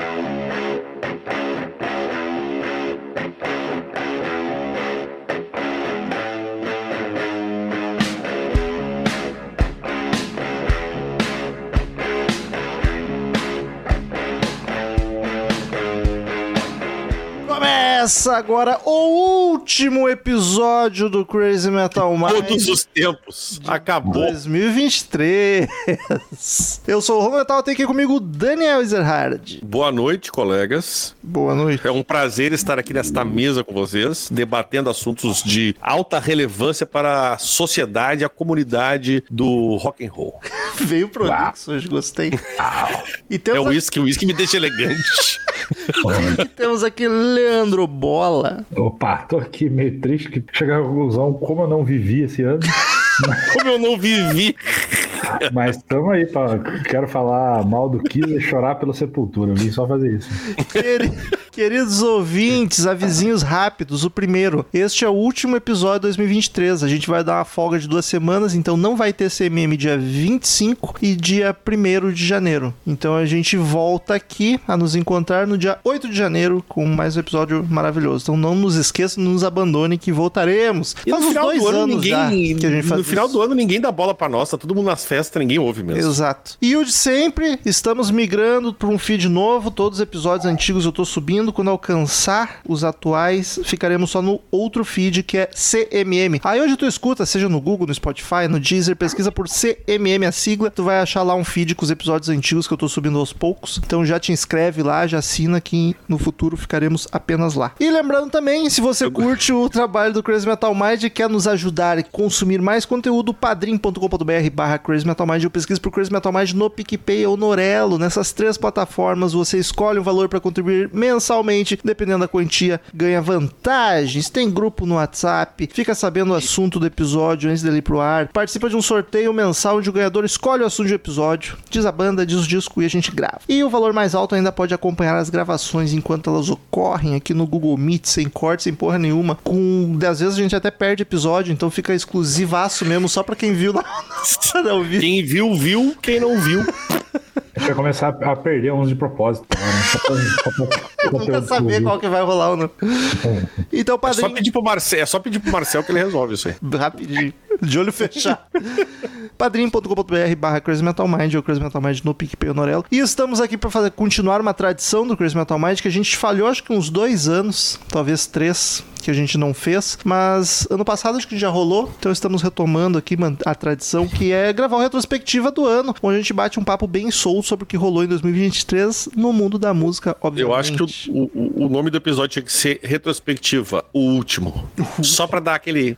now. Começa agora o último episódio do Crazy Metal Mind. Todos os tempos. Acabou. 2023. Eu sou o Romulo Metal, tem aqui comigo o Daniel Ezerhard. Boa noite, colegas. Boa noite. É um prazer estar aqui nesta mesa com vocês, debatendo assuntos de alta relevância para a sociedade e a comunidade do rock and roll. Veio prolixo hoje, gostei. E É temos, o uísque, o uísque me deixa elegante. aqui, temos aqui Leandro Bola. Opa, tô aqui meio triste que chegar à conclusão como eu não vivi esse ano. Como eu não vivi. Mas tamo aí, pra, quero falar mal do Kiss e chorar pela sepultura. Eu vim só fazer isso. Queri- Queridos ouvintes, avisinhos rápidos. O primeiro, este é o último episódio de 2023. A gente vai dar uma folga de duas semanas, então não vai ter CMM dia 25 e dia 1 de janeiro. Então a gente volta aqui a nos encontrar no dia 8 de janeiro com mais um episódio maravilhoso. Então não nos esqueçam, não nos abandone que voltaremos. E no Faz uns final dois do ano, anos ninguém. já que a gente faz no final isso. do ano, ninguém dá bola pra nós. Tá todo mundo nas festas, ninguém ouve mesmo. Exato. E o de sempre, estamos migrando para um feed novo. Todos os episódios antigos eu tô subindo. Quando alcançar os atuais, ficaremos só no outro feed que é CMM. Aí hoje tu escuta, seja no Google, no Spotify, no Deezer, pesquisa por CMM a sigla, tu vai achar lá um feed com os episódios antigos que eu tô subindo aos poucos. Então já te inscreve lá, já assina que no futuro ficaremos apenas lá. E lembrando também, se você curte o trabalho do Crazy Metal Mind e quer nos ajudar e consumir mais conteúdo, padrim.com.br barra Crazy Metal Mind. Eu pesquiso por Crazy Metal Mind no PicPay ou no Orelo. Nessas três plataformas você escolhe um valor para contribuir mensalmente, dependendo da quantia, ganha vantagens. Tem grupo no WhatsApp, fica sabendo o assunto do episódio antes dele ir pro ar. Participa de um sorteio mensal onde o ganhador escolhe o assunto do episódio, diz a banda, diz o disco e a gente grava. E o valor mais alto ainda pode acompanhar as gravações enquanto elas ocorrem aqui no Google Meet, sem corte, sem porra nenhuma. Com às vezes a gente até perde episódio, então fica exclusivaço mesmo, só pra quem viu na hora ouvir. Quem viu, viu. Quem não viu. A gente vai começar a perder uns de propósito. Né? Nunca saber qual que vai rolar ou não. Então, É só padrinho. pedir pro Marcel, é só pedir pro Marcel que ele resolve isso aí. Rapidinho. De olho fechado. padrim.com.br barra Crazy Metal Mind ou Crazy Metal Mind no PicPay. E estamos aqui para fazer continuar uma tradição do Crazy Metal Mind que a gente falhou acho que uns dois anos, talvez três, que a gente não fez. Mas ano passado acho que já rolou, então estamos retomando aqui a tradição que é gravar uma retrospectiva do ano, onde a gente bate um papo bem solto sobre o que rolou em 2023 no mundo da música, obviamente. Eu acho que o, o, o nome do episódio tinha que ser Retrospectiva, o último. Só pra dar aquele.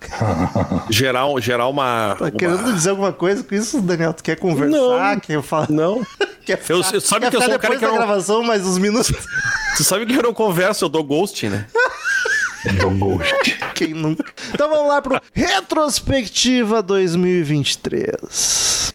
geral, geral uma. Tá uma- querendo dizer alguma coisa com isso, Daniel? Tu quer conversar? Não. Quer falar? Não. Quer Eu- ficar- eu- sabe quer que eu sou um cara depois que da eu não- gravação, mais uns minutos. Tu sabe que eu não converso, eu dou ghosting, né? Do Ghost. Quem nunca? Então vamos lá pro Retrospectiva 2023.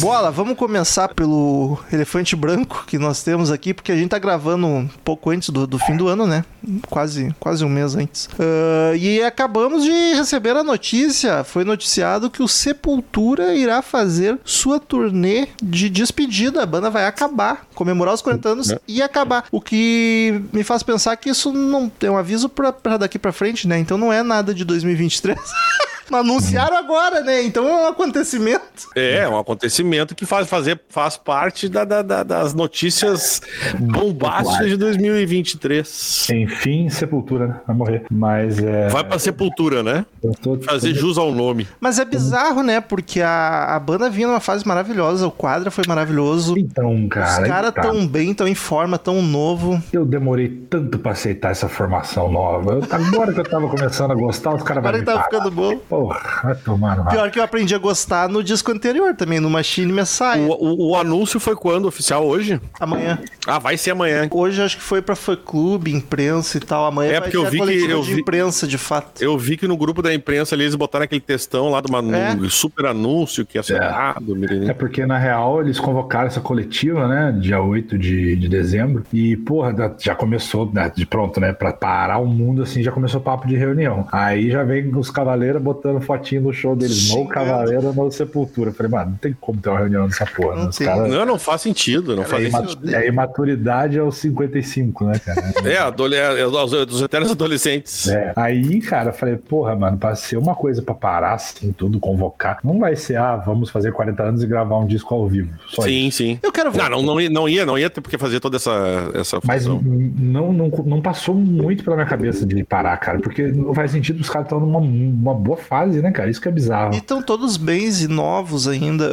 Bola, vamos começar pelo elefante branco que nós temos aqui, porque a gente tá gravando um pouco antes do, do fim do ano, né? Quase, quase um mês antes. Ah, e acabamos de receber a notícia, foi noticiado que o Sepultura irá fazer sua turnê de despedida. A banda vai acabar, comemorar os 40 anos e acabar. O que me faz pensar que isso não é um aviso pra, pra daqui pra frente, né? Então não é nada de 2023. Mas Anunciaram agora, né? Então é um acontecimento. É, é um acontecimento que faz, fazer, faz parte da- da- da- das notícias bombásticas de 2023. Enfim, sepultura, né? Vai morrer. Mas é. Vai pra sepultura, né? tô- Fazer jus ao nome. Mas é bizarro, né? Porque a, a banda vinha numa fase maravilhosa, o quadro foi maravilhoso. Então, cara. Os caras tá. tão bem, tão em forma, tão novo. Eu demorei tanto pra aceitar essa formação nova. Eu- agora que eu tava começando a gostar, os caras vão Agora que tá parar. ficando bom. Pô, Porra, vai tomar no rabo. Pior que eu aprendi a gostar no disco anterior também, no Machine Messiah. O, o- o anúncio foi quando oficial hoje? Amanhã. Ah, vai ser amanhã. Hoje acho que foi pra fã clube, imprensa e tal. Amanhã É, vai porque eu vi que- eu de vi- imprensa, de fato. Eu vi que no grupo da imprensa ali eles botaram aquele textão lá do manu- É. super anúncio que ia ser dado. É porque, na real, eles convocaram essa coletiva, né? Dia 8 de, de dezembro. E, porra, já começou, né, de pronto, né? Pra parar o mundo, assim, já começou o papo de reunião. Aí já vem os cavaleiros botando fotinho no show deles. No. Cavaleiro, no Sepultura. Eu falei, mano, não tem como ter uma reunião nessa porra. Não né? Os tem. caras. Não, não faz sentido, não faz É, sentido. ima- é imaturidade aos 55, né, cara? É, adole- é, dos, eternos adolescentes. É. Aí, cara, eu falei, porra, mano, pra ser uma coisa pra parar assim, tudo, convocar, não vai ser, ah, vamos fazer 40 anos e gravar um disco ao vivo. Só isso. Sim, sim. Eu quero ver. Não, não, não, ia, não ia, não ia ter porque fazer toda essa, essa Mas função. não, não, não passou muito pela minha cabeça de parar, cara, porque não faz sentido os caras estão numa uma boa fase, né, cara? Isso que é bizarro. E estão todos bens e novos ainda.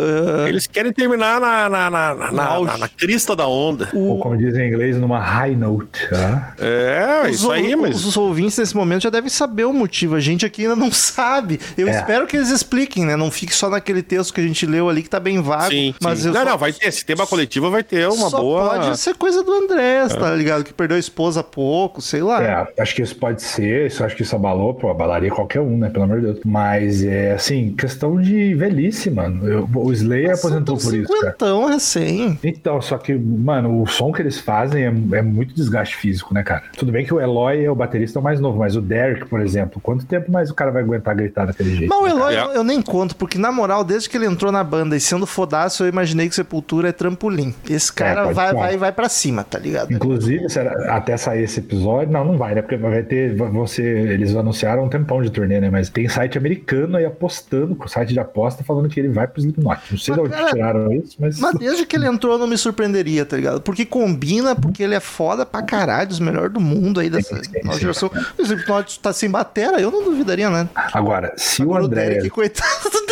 ah, Eles querem terminar na, na, na, na, na- crista da onda. Ou como dizem em inglês, numa high note. tá? É, Os, isso aí, mas. os ouvintes nesse momento já devem saber o motivo. A gente aqui ainda não sabe. Eu É. espero que eles expliquem, né? Não fique só naquele texto que a gente leu ali que tá bem vago. Sim, mas sim. eu Não, só- não, vai ter. Se tem uma coletiva, vai ter uma só boa. pode ser coisa do Andrés, tá ligado? Que perdeu a esposa há pouco, sei lá. É, acho que isso pode ser, isso acho que isso abalou, pô, abalaria qualquer um, né? Pelo amor de Deus. Mas é assim, questão de velhice, mano. Eu- o Slayer aposentou por isso. Cinquentão recém. Então, só que, mano, o som que eles fazem é, é muito desgaste físico, né, cara? Tudo bem que o Eloy é o baterista mais novo, mas o Derek, por exemplo, quanto tempo mais o cara vai aguentar gritar daquele jeito? Mas o né, Eloy É. eu, eu nem conto, porque na moral, desde que ele entrou na banda e sendo fodaço, eu imaginei que Sepultura é trampolim. Esse cara pode vai, ser. vai, vai pra cima, tá ligado? Inclusive, será- até sair esse episódio, não, não vai, né? Porque vai ter, ser, eles anunciaram um tempão de turnê, né? Mas tem site americano aí apostando, com site de aposta, falando que ele vai pro Slipknot. Não sei de Mas, onde cara, tiraram isso, mas... Mas desde que ele entrou, não me surpreenderia, tá ligado? Porque combina, porque ele é foda pra caralho, os melhores do mundo aí dessa sim, sim. geração. O Slipknot tá sem batera, eu não duvidaria, né? Agora, se Agora o o André... Derek, coitado.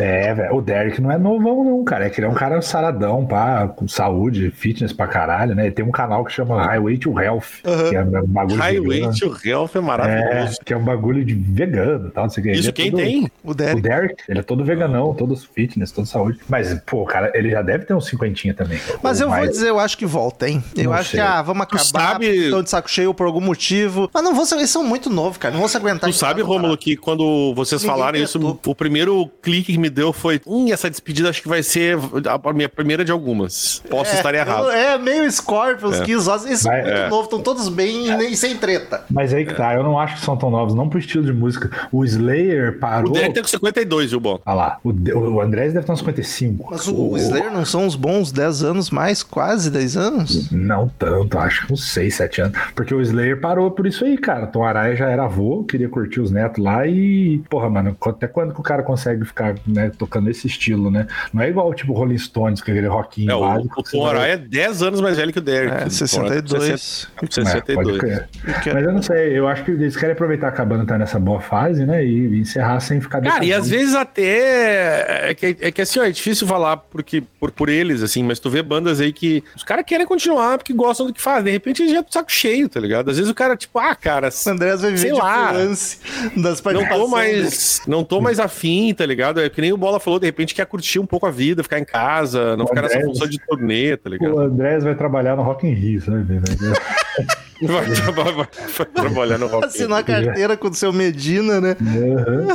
É, velho, o Derek não é novão, não, cara. É que ele é um cara saradão, pá, com saúde, fitness pra caralho, né? Ele tem um canal que chama Highway to Health, que é um bagulho Highway vegano. to Health é É, maravilhoso. que é um bagulho de vegano tal, não sei o que. Ele Isso é quem todo- tem? O O Derek. Derek, ele é todo veganão, todo fitness, todo saúde. Mas, pô, cara, ele já deve ter uns cinquentinha também. Mas eu vou mais- dizer, eu acho que volta, hein? Eu Não acho sei. que, ah, vamos Tu acabar, sabe- estão de saco cheio por algum motivo. Mas não vão ser, eles são muito novos, cara. Não vão se aguentar. Tu sabe, Rômulo, que quando vocês Ninguém falaram isso, o primeiro clique que me deu foi: hum, essa despedida acho que vai ser a minha primeira de algumas. Posso estar errado. eu- É, meio Scorpions, Ozzy, eles são Vai- muito é. novos, estão todos bem e nem sem treta. Mas aí que tá, eu não acho que são tão novos, não pro estilo de música. O Slayer O parou. Derek tem com 52, viu, Bom? Olha lá, o, De- o Andrés deve ter uns 55. Mas o, o Slayer não são uns bons 10 anos mais, quase 10 anos? Não tanto, acho que uns 6, 7 anos. Porque o Slayer parou por isso aí, cara. Tom Araya já era avô, queria curtir os netos lá e. Porra, mano, até quando que o cara consegue ficar, né, tocando esse estilo, né? Não é igual, tipo, Rolling Stones, que é aquele rockinho É, o, básico. o Tom vai- Araya é 10 anos mais velho que o Derek. É, O Tom Araya 62. É, pode 62. crer. Que- Mas eu não sei, eu acho que eles querem aproveitar que a banda tá nessa boa fase, né? E, e encerrar sem ficar Cara, e às vezes até. É que, é que assim, ó, é difícil falar porque, por, por eles, assim, mas tu vê bandas aí que os caras querem continuar porque gostam do que fazem. De repente eles já estão saco cheio, tá ligado? Às vezes o cara, tipo, ah, cara, O Andrés vai viver Sei de lá. freelance das não tô mais. Não tô mais afim, tá ligado? É que nem o Bola falou, de repente quer curtir um pouco a vida, ficar em casa, não O ficar nessa Andrés- função de turnê, tá O ligado? Andrés vai trabalhar no Rock in Rio, sabe? Vai, traba- vai- vai trabalhar no rock. Assinar a carteira com o seu Medina, né? Uhum.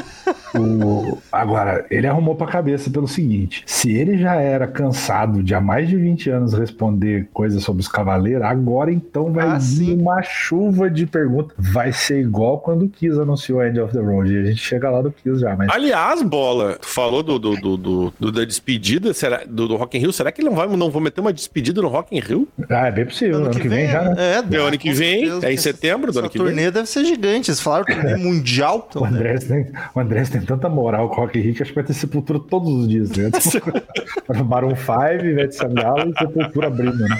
O- Agora, ele arrumou pra cabeça pelo seguinte: se ele já era cansado de há mais de 20 anos responder coisas sobre os cavaleiros, agora então vai Ah, vir uma chuva de perguntas. Vai ser igual quando o Kiss anunciou End of the Road. E a gente chega lá do Kiss já, mas. Aliás, bola, tu falou do, do, do, do- do- da despedida será, do, do Rock in Rio. Será que ele não vai não vou meter uma despedida no Rock in Rio? Ah, é bem possível. Ano, que vem, já, né? É, É ano que vem, certeza. é em setembro do ano que turnê vem. deve ser gigante. Eles falaram turnê mundial. O Andrés, tem, o Andrés tem tanta moral com o Rock Rio que acho que vai ter sepultura todos os dias. Né? Maroon 5, Ivete Sangalo e Sepultura abrindo. Né?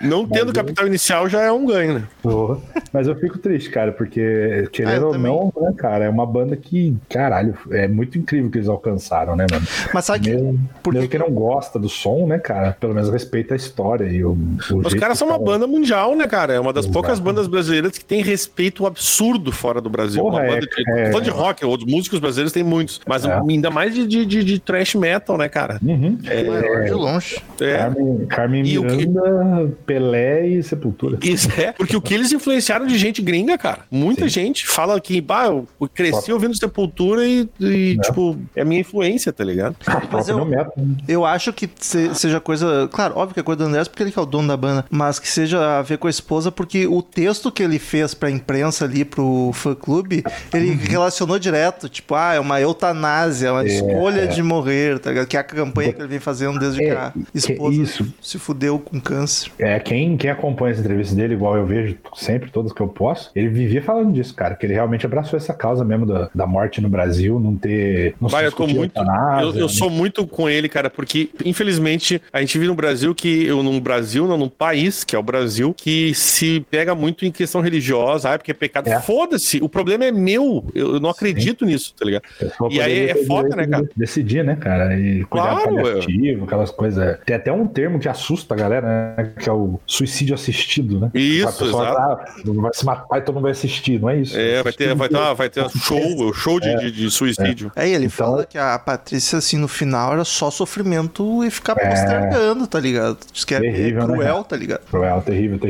Não tendo capital inicial já é um ganho, né? Porra. Mas eu fico triste, cara, porque, Ah, querendo eu ou também. não, né, cara, é uma banda que, caralho, é muito incrível que eles alcançaram, né, mano? Mas sabe que Mesmo, por mesmo que que não gosta do som, né, cara, pelo menos respeita a história e o, o Os caras que são uma tá- banda mundial mundial, né, cara? É uma das Exato. poucas bandas brasileiras que tem respeito absurdo fora do Brasil. Porra, uma é- banda de, é- tô falando de rock, outros músicos brasileiros tem muitos, mas É. ainda mais de, de, de, de thrash metal, né, cara? Uhum. Maior de longe. É. Carmen, Carmen E o que- Miranda, Pelé e Sepultura. Isso é, porque o que eles influenciaram de gente gringa, cara. Muita gente fala que, bah, eu cresci ouvindo Sepultura e, e, tipo, é a minha influência, tá ligado? Próprio eu- metal. Eu acho que se- seja coisa. Claro, óbvio que é coisa do Andrés, porque ele que é o dono da banda. Mas que seja a ver com a esposa, porque o texto que ele fez pra imprensa ali, pro fã clube, ele Uhum. relacionou direto. Tipo, ah, é uma eutanásia, uma escolha de morrer, tá ligado? Que é a campanha que ele vem fazendo desde É, que a que esposa isso. se fudeu com câncer. É, quem, quem acompanha as entrevistas dele, igual eu vejo sempre, todas que eu posso, ele vivia falando disso, cara, que ele realmente abraçou essa causa mesmo da, da morte no Brasil, não ter. Não Vai, se eu tô muito. Eu, eu né? sou muito com ele, cara, porque, infelizmente, a gente vive no Brasil que. Eu, num Brasil, não, num país, que é o Brasil, que se pega muito em questão religiosa, ah, porque é pecado. É. Foda-se, o problema é meu. Eu, não acredito nisso, tá ligado? E aí é foda, né, cara? Decidir, né, cara? E cuidar Claro, do paliativo, aquelas coisas. Tem até um termo que assusta a galera, né? Que é o suicídio assistido, né? Isso, A pessoa exato. tá, vai se matar e todo mundo vai assistir, não é isso? É, vai ter, vai ter, vai ter um show, show de, de, de suicídio. Aí ele Então- fala que a Patrícia, assim, no final era só sofrimento e ficar É. postergando, tá ligado? Diz que é Terrível, né, cruel, cara? tá ligado? Cruel, terrível, terrível.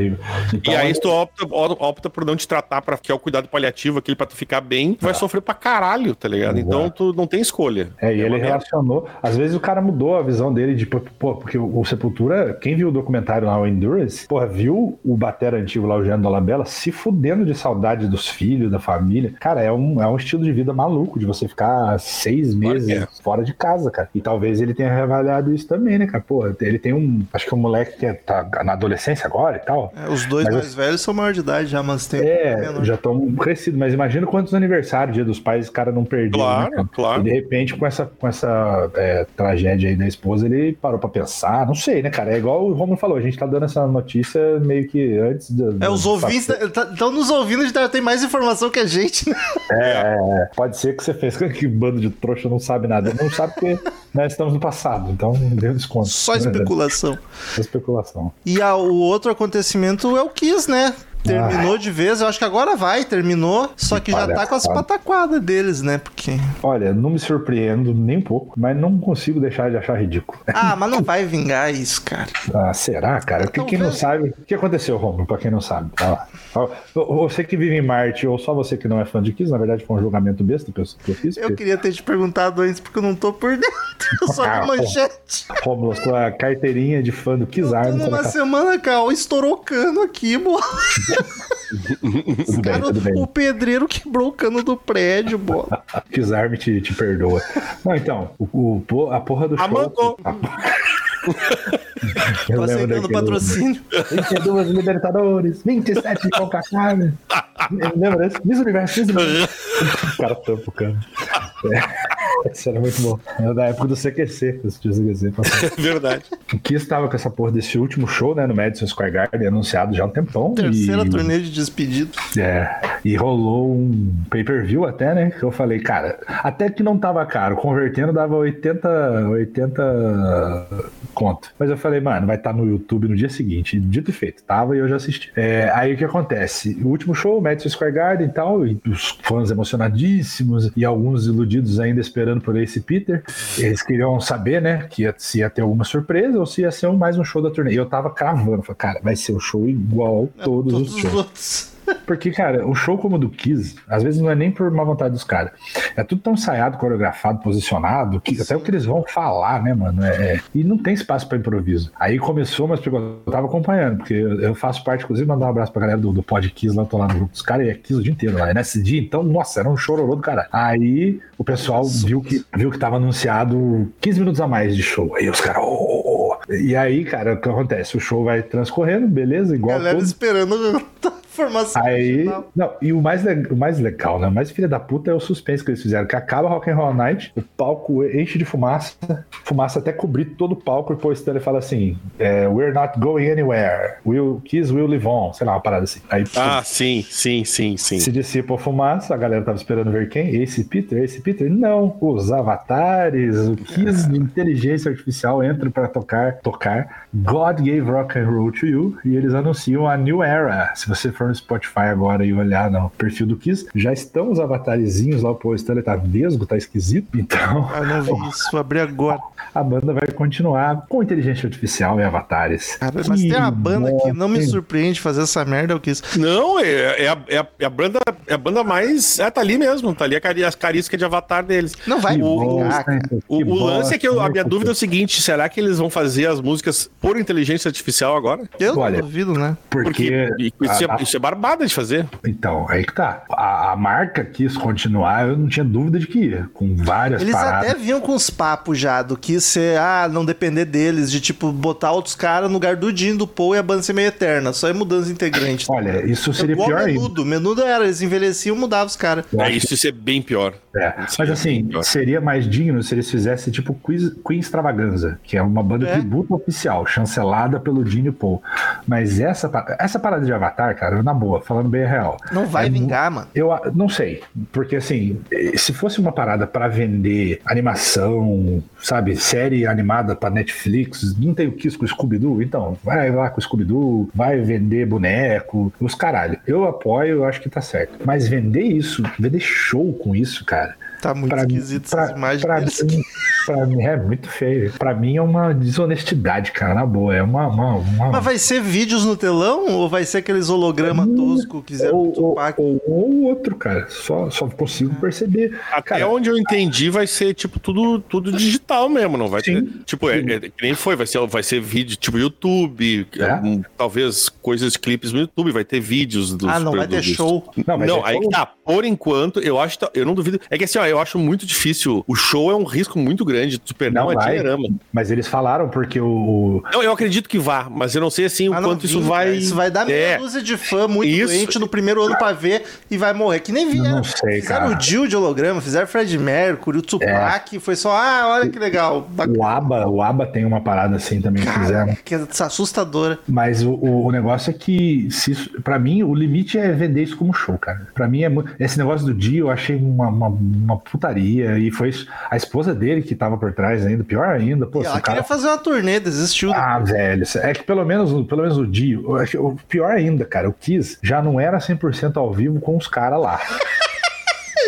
Então, E aí, se tu opta, opta por não te tratar, pra, que é o cuidado paliativo, aquele pra tu ficar bem, tu vai sofrer pra caralho, tá ligado? Então tu não tem escolha. É, e uma ele relacionou. Às vezes o cara mudou a visão dele de, pô, porque o, o Sepultura, quem viu o documentário lá, o Endurance, porra, viu o batera antigo lá, o Jean Dolabella, se fudendo de saudade dos filhos, da família. Cara, é um, é um estilo de vida maluco de você ficar seis meses é. fora de casa, cara. E talvez ele tenha reavaliado isso também, né, cara? Pô, ele tem um. Acho que um moleque que é- tá na adolescência agora e tal. É, os dois Mas mais velhos são maior de idade já, mas tem É, já estão crescidos, mas imagina quantos aniversários, dia dos pais, esse cara não perdeu. Claro, né, claro. E de repente, com essa, com essa é, tragédia aí da esposa, ele parou pra pensar. Não sei, né, cara? É igual o Romulo falou, a gente tá dando essa notícia meio que antes do. É, os ouvintes estão nos ouvindo, a gente tem mais informação que a gente, né? É, é, é. pode ser que você fez que bando de trouxa não sabe nada. Não sabe porque nós estamos no passado, então deu desconto. Só especulação. Só especulação. E a- o outro acontecimento é o Kiss, né? Terminou de vez, eu acho que agora vai, terminou, só que já tá com as pataquadas deles, né? Porque. Olha, não me surpreendo nem um pouco, mas não consigo deixar de achar ridículo. Ah, mas não vai vingar isso, cara. Ah, será, cara? Quem, quem não sabe. O que aconteceu, Romulo, pra quem não sabe? Vai lá. Você que vive em Marte, ou só você que não é fã de Kiss, na verdade foi um julgamento besta que eu, que eu fiz. Eu porque, queria ter te perguntado antes, porque eu não tô por dentro. Eu só Ah, manchete. Romulo, a sua carteirinha de fã do Kiss Army. tá na semana, Cal, estourou cano aqui, bola. Tudo bem, Cara, tudo bem. o pedreiro quebrou o cano do prédio, bola. Kiss Army te, te perdoa. Não, então, o, o- a porra do show. Amandou. A- Tô aceitando patrocínio. 22 Libertadores, 27 de Coca-Cola. Lembra desse? Miss Universo, Miss Universo. O cara tampa o cano. É, Isso era muito bom. Era da época do CQC, do CQC. passava. Verdade. O Kiss estava com essa porra desse último show, né, no Madison Square Garden, anunciado já há um tempão. Terceira e... turnê de despedido. É, e rolou um pay-per-view até, né? Que eu falei, cara, até que não tava caro, convertendo dava 80, 80 conto. Mas eu falei, mano, vai estar no YouTube no dia seguinte. Dito e feito, tava e eu já assisti. É, aí o que acontece? O último show, Madison Square Garden e tal, e os fãs emocionadíssimos e alguns iludidos ainda esperando por Ace Peter. Eles queriam saber, né, que ia, se ia ter alguma surpresa ou se ia ser um- mais um show da turnê. E eu tava cravando, falei, cara, vai ser um show igual todos, Todos os os shows. outros. Porque, cara, um show como o do Kiss, às vezes não é nem por má vontade dos caras. É tudo tão ensaiado, coreografado, posicionado, que até o que eles vão falar, né, mano? É, é- e não tem espaço pra improviso. Aí começou, mas eu tava acompanhando, porque eu faço parte, inclusive, mandar um abraço pra galera do, do Pod Kiss lá, eu tô lá no grupo dos caras, e é Kiss o dia inteiro lá. E nesse dia, então, nossa, era um chororô do cara. Aí o pessoal viu que, viu que tava anunciado 15 minutos a mais de show. Aí os caras, oh, oh, oh. E aí, cara, o que acontece? O show vai transcorrendo, beleza, igual Galera todo esperando Formação Aí, original. não, e o mais, o mais legal, né? O mais filha da puta é o suspense que eles fizeram. Que acaba Rock and Roll Night, o palco enche de fumaça, fumaça até cobrir todo o palco, e depois ele fala assim: é, We're not going anywhere. We'll, Kiss will live on. Sei lá, uma parada assim. Aí Ah, sim, sim, sim, sim. se dissipa a fumaça, a galera tava esperando ver quem? Esse Peter? Esse Peter? Não, os avatares, o Kiss de inteligência artificial entra pra tocar, tocar God Gave Rock and Roll to You e eles anunciam a New Era. Se você for no Spotify agora e olhar no perfil do Kiss, já estão os avatarezinhos lá, pô, o Stanley tá vesgo, tá esquisito, então Ah, não vi isso, vou abrir agora. a banda vai continuar com inteligência artificial e avatares. Cara, mas tem uma banda que não me surpreende fazer essa merda, o que isso. Não, é, é a, é, a, é a banda, é a banda mais. É, tá ali mesmo, tá ali a cari- as carísticas de avatar deles. Não vai Que vingar, bosta, cara. O, o lance é que eu- a né, minha puta? dúvida é o seguinte: será que eles vão fazer as músicas por inteligência artificial agora? Eu Olha, não duvido, né? Porque, isso, a- é, isso é barbada de fazer. Então, aí que tá. A, a marca quis continuar, eu não tinha dúvida de que ia, com várias Eles paradas. até vinham com os papos já, do que ser, ah, não depender deles, de tipo, botar outros caras no lugar do Jim, do Paul e a banda ser meio eterna, só ir mudando os integrantes. Olha, isso seria Igual pior ainda. menudo, menudo era, eles envelheciam e mudavam os caras. É, isso, isso é bem pior. É, mas assim, seria mais digno se eles fizessem tipo Quiz- Queen Extravaganza, que é uma banda É. tributo oficial, chancelada pelo Gene Paul. Mas essa, essa parada de Avatar, cara, na boa, falando bem a real. Não vai é vingar, mano. Eu não sei, porque assim, se fosse uma parada pra vender animação, sabe, série animada pra Netflix, não tem o Kiss com o Scooby-Doo? Então, vai lá com o Scooby-Doo, vai vender boneco, os caralho. Eu apoio, eu acho que tá certo. Mas vender isso, vender show com isso, cara, Tá muito pra, esquisito pra, essas imagens pra mim, pra mim é muito feio. Pra mim é uma desonestidade, cara, na boa. É uma. uma, uma- Mas vai ser vídeos no telão ou vai ser aqueles holograma tosco que fizeram ou, ou, ou, ou outro, cara. Só, só consigo perceber. Até Cara, onde eu entendi, vai ser tipo tudo, tudo digital mesmo, não vai Sim. ter. Tipo, é, é, que nem foi, vai ser, vai ser vídeo tipo YouTube, É? um, talvez coisas, clipes no YouTube, vai ter vídeos dos Ah, não vai ter show. Não, Não, vai ter aí show. tá. Por enquanto, eu acho, eu não duvido. É que assim, ó, eu acho muito difícil. O show é um risco muito grande. Tu perder Não uma vai. dinheirama. Mas eles falaram porque o. Não, eu acredito que vá, mas eu não sei assim o Ah, não quanto isso vinga, vai. Isso vai dar meia É. dúzia de fã muito Isso. doente no primeiro ano pra ver e vai morrer. Que nem vieram. não sei, fizeram cara. o Jill de holograma, fizeram Fred Mercury, o Tupac, foi só, ah, olha que legal. O ABBA, o ABBA tem uma parada assim também que fizeram. Que é assustadora. Mas o, o, o negócio é que, se isso, pra mim, o limite é vender isso como show, cara. Pra mim, é, esse negócio do dia eu achei uma, uma, uma putaria. E foi a esposa dele que tava por trás ainda, pior ainda. Pô, E ela cara queria fazer uma turnê, desistiu. Ah, velho, é que pelo menos, pelo menos o Dio, o pior ainda, cara, o Kiss já não era 100% ao vivo com os caras lá.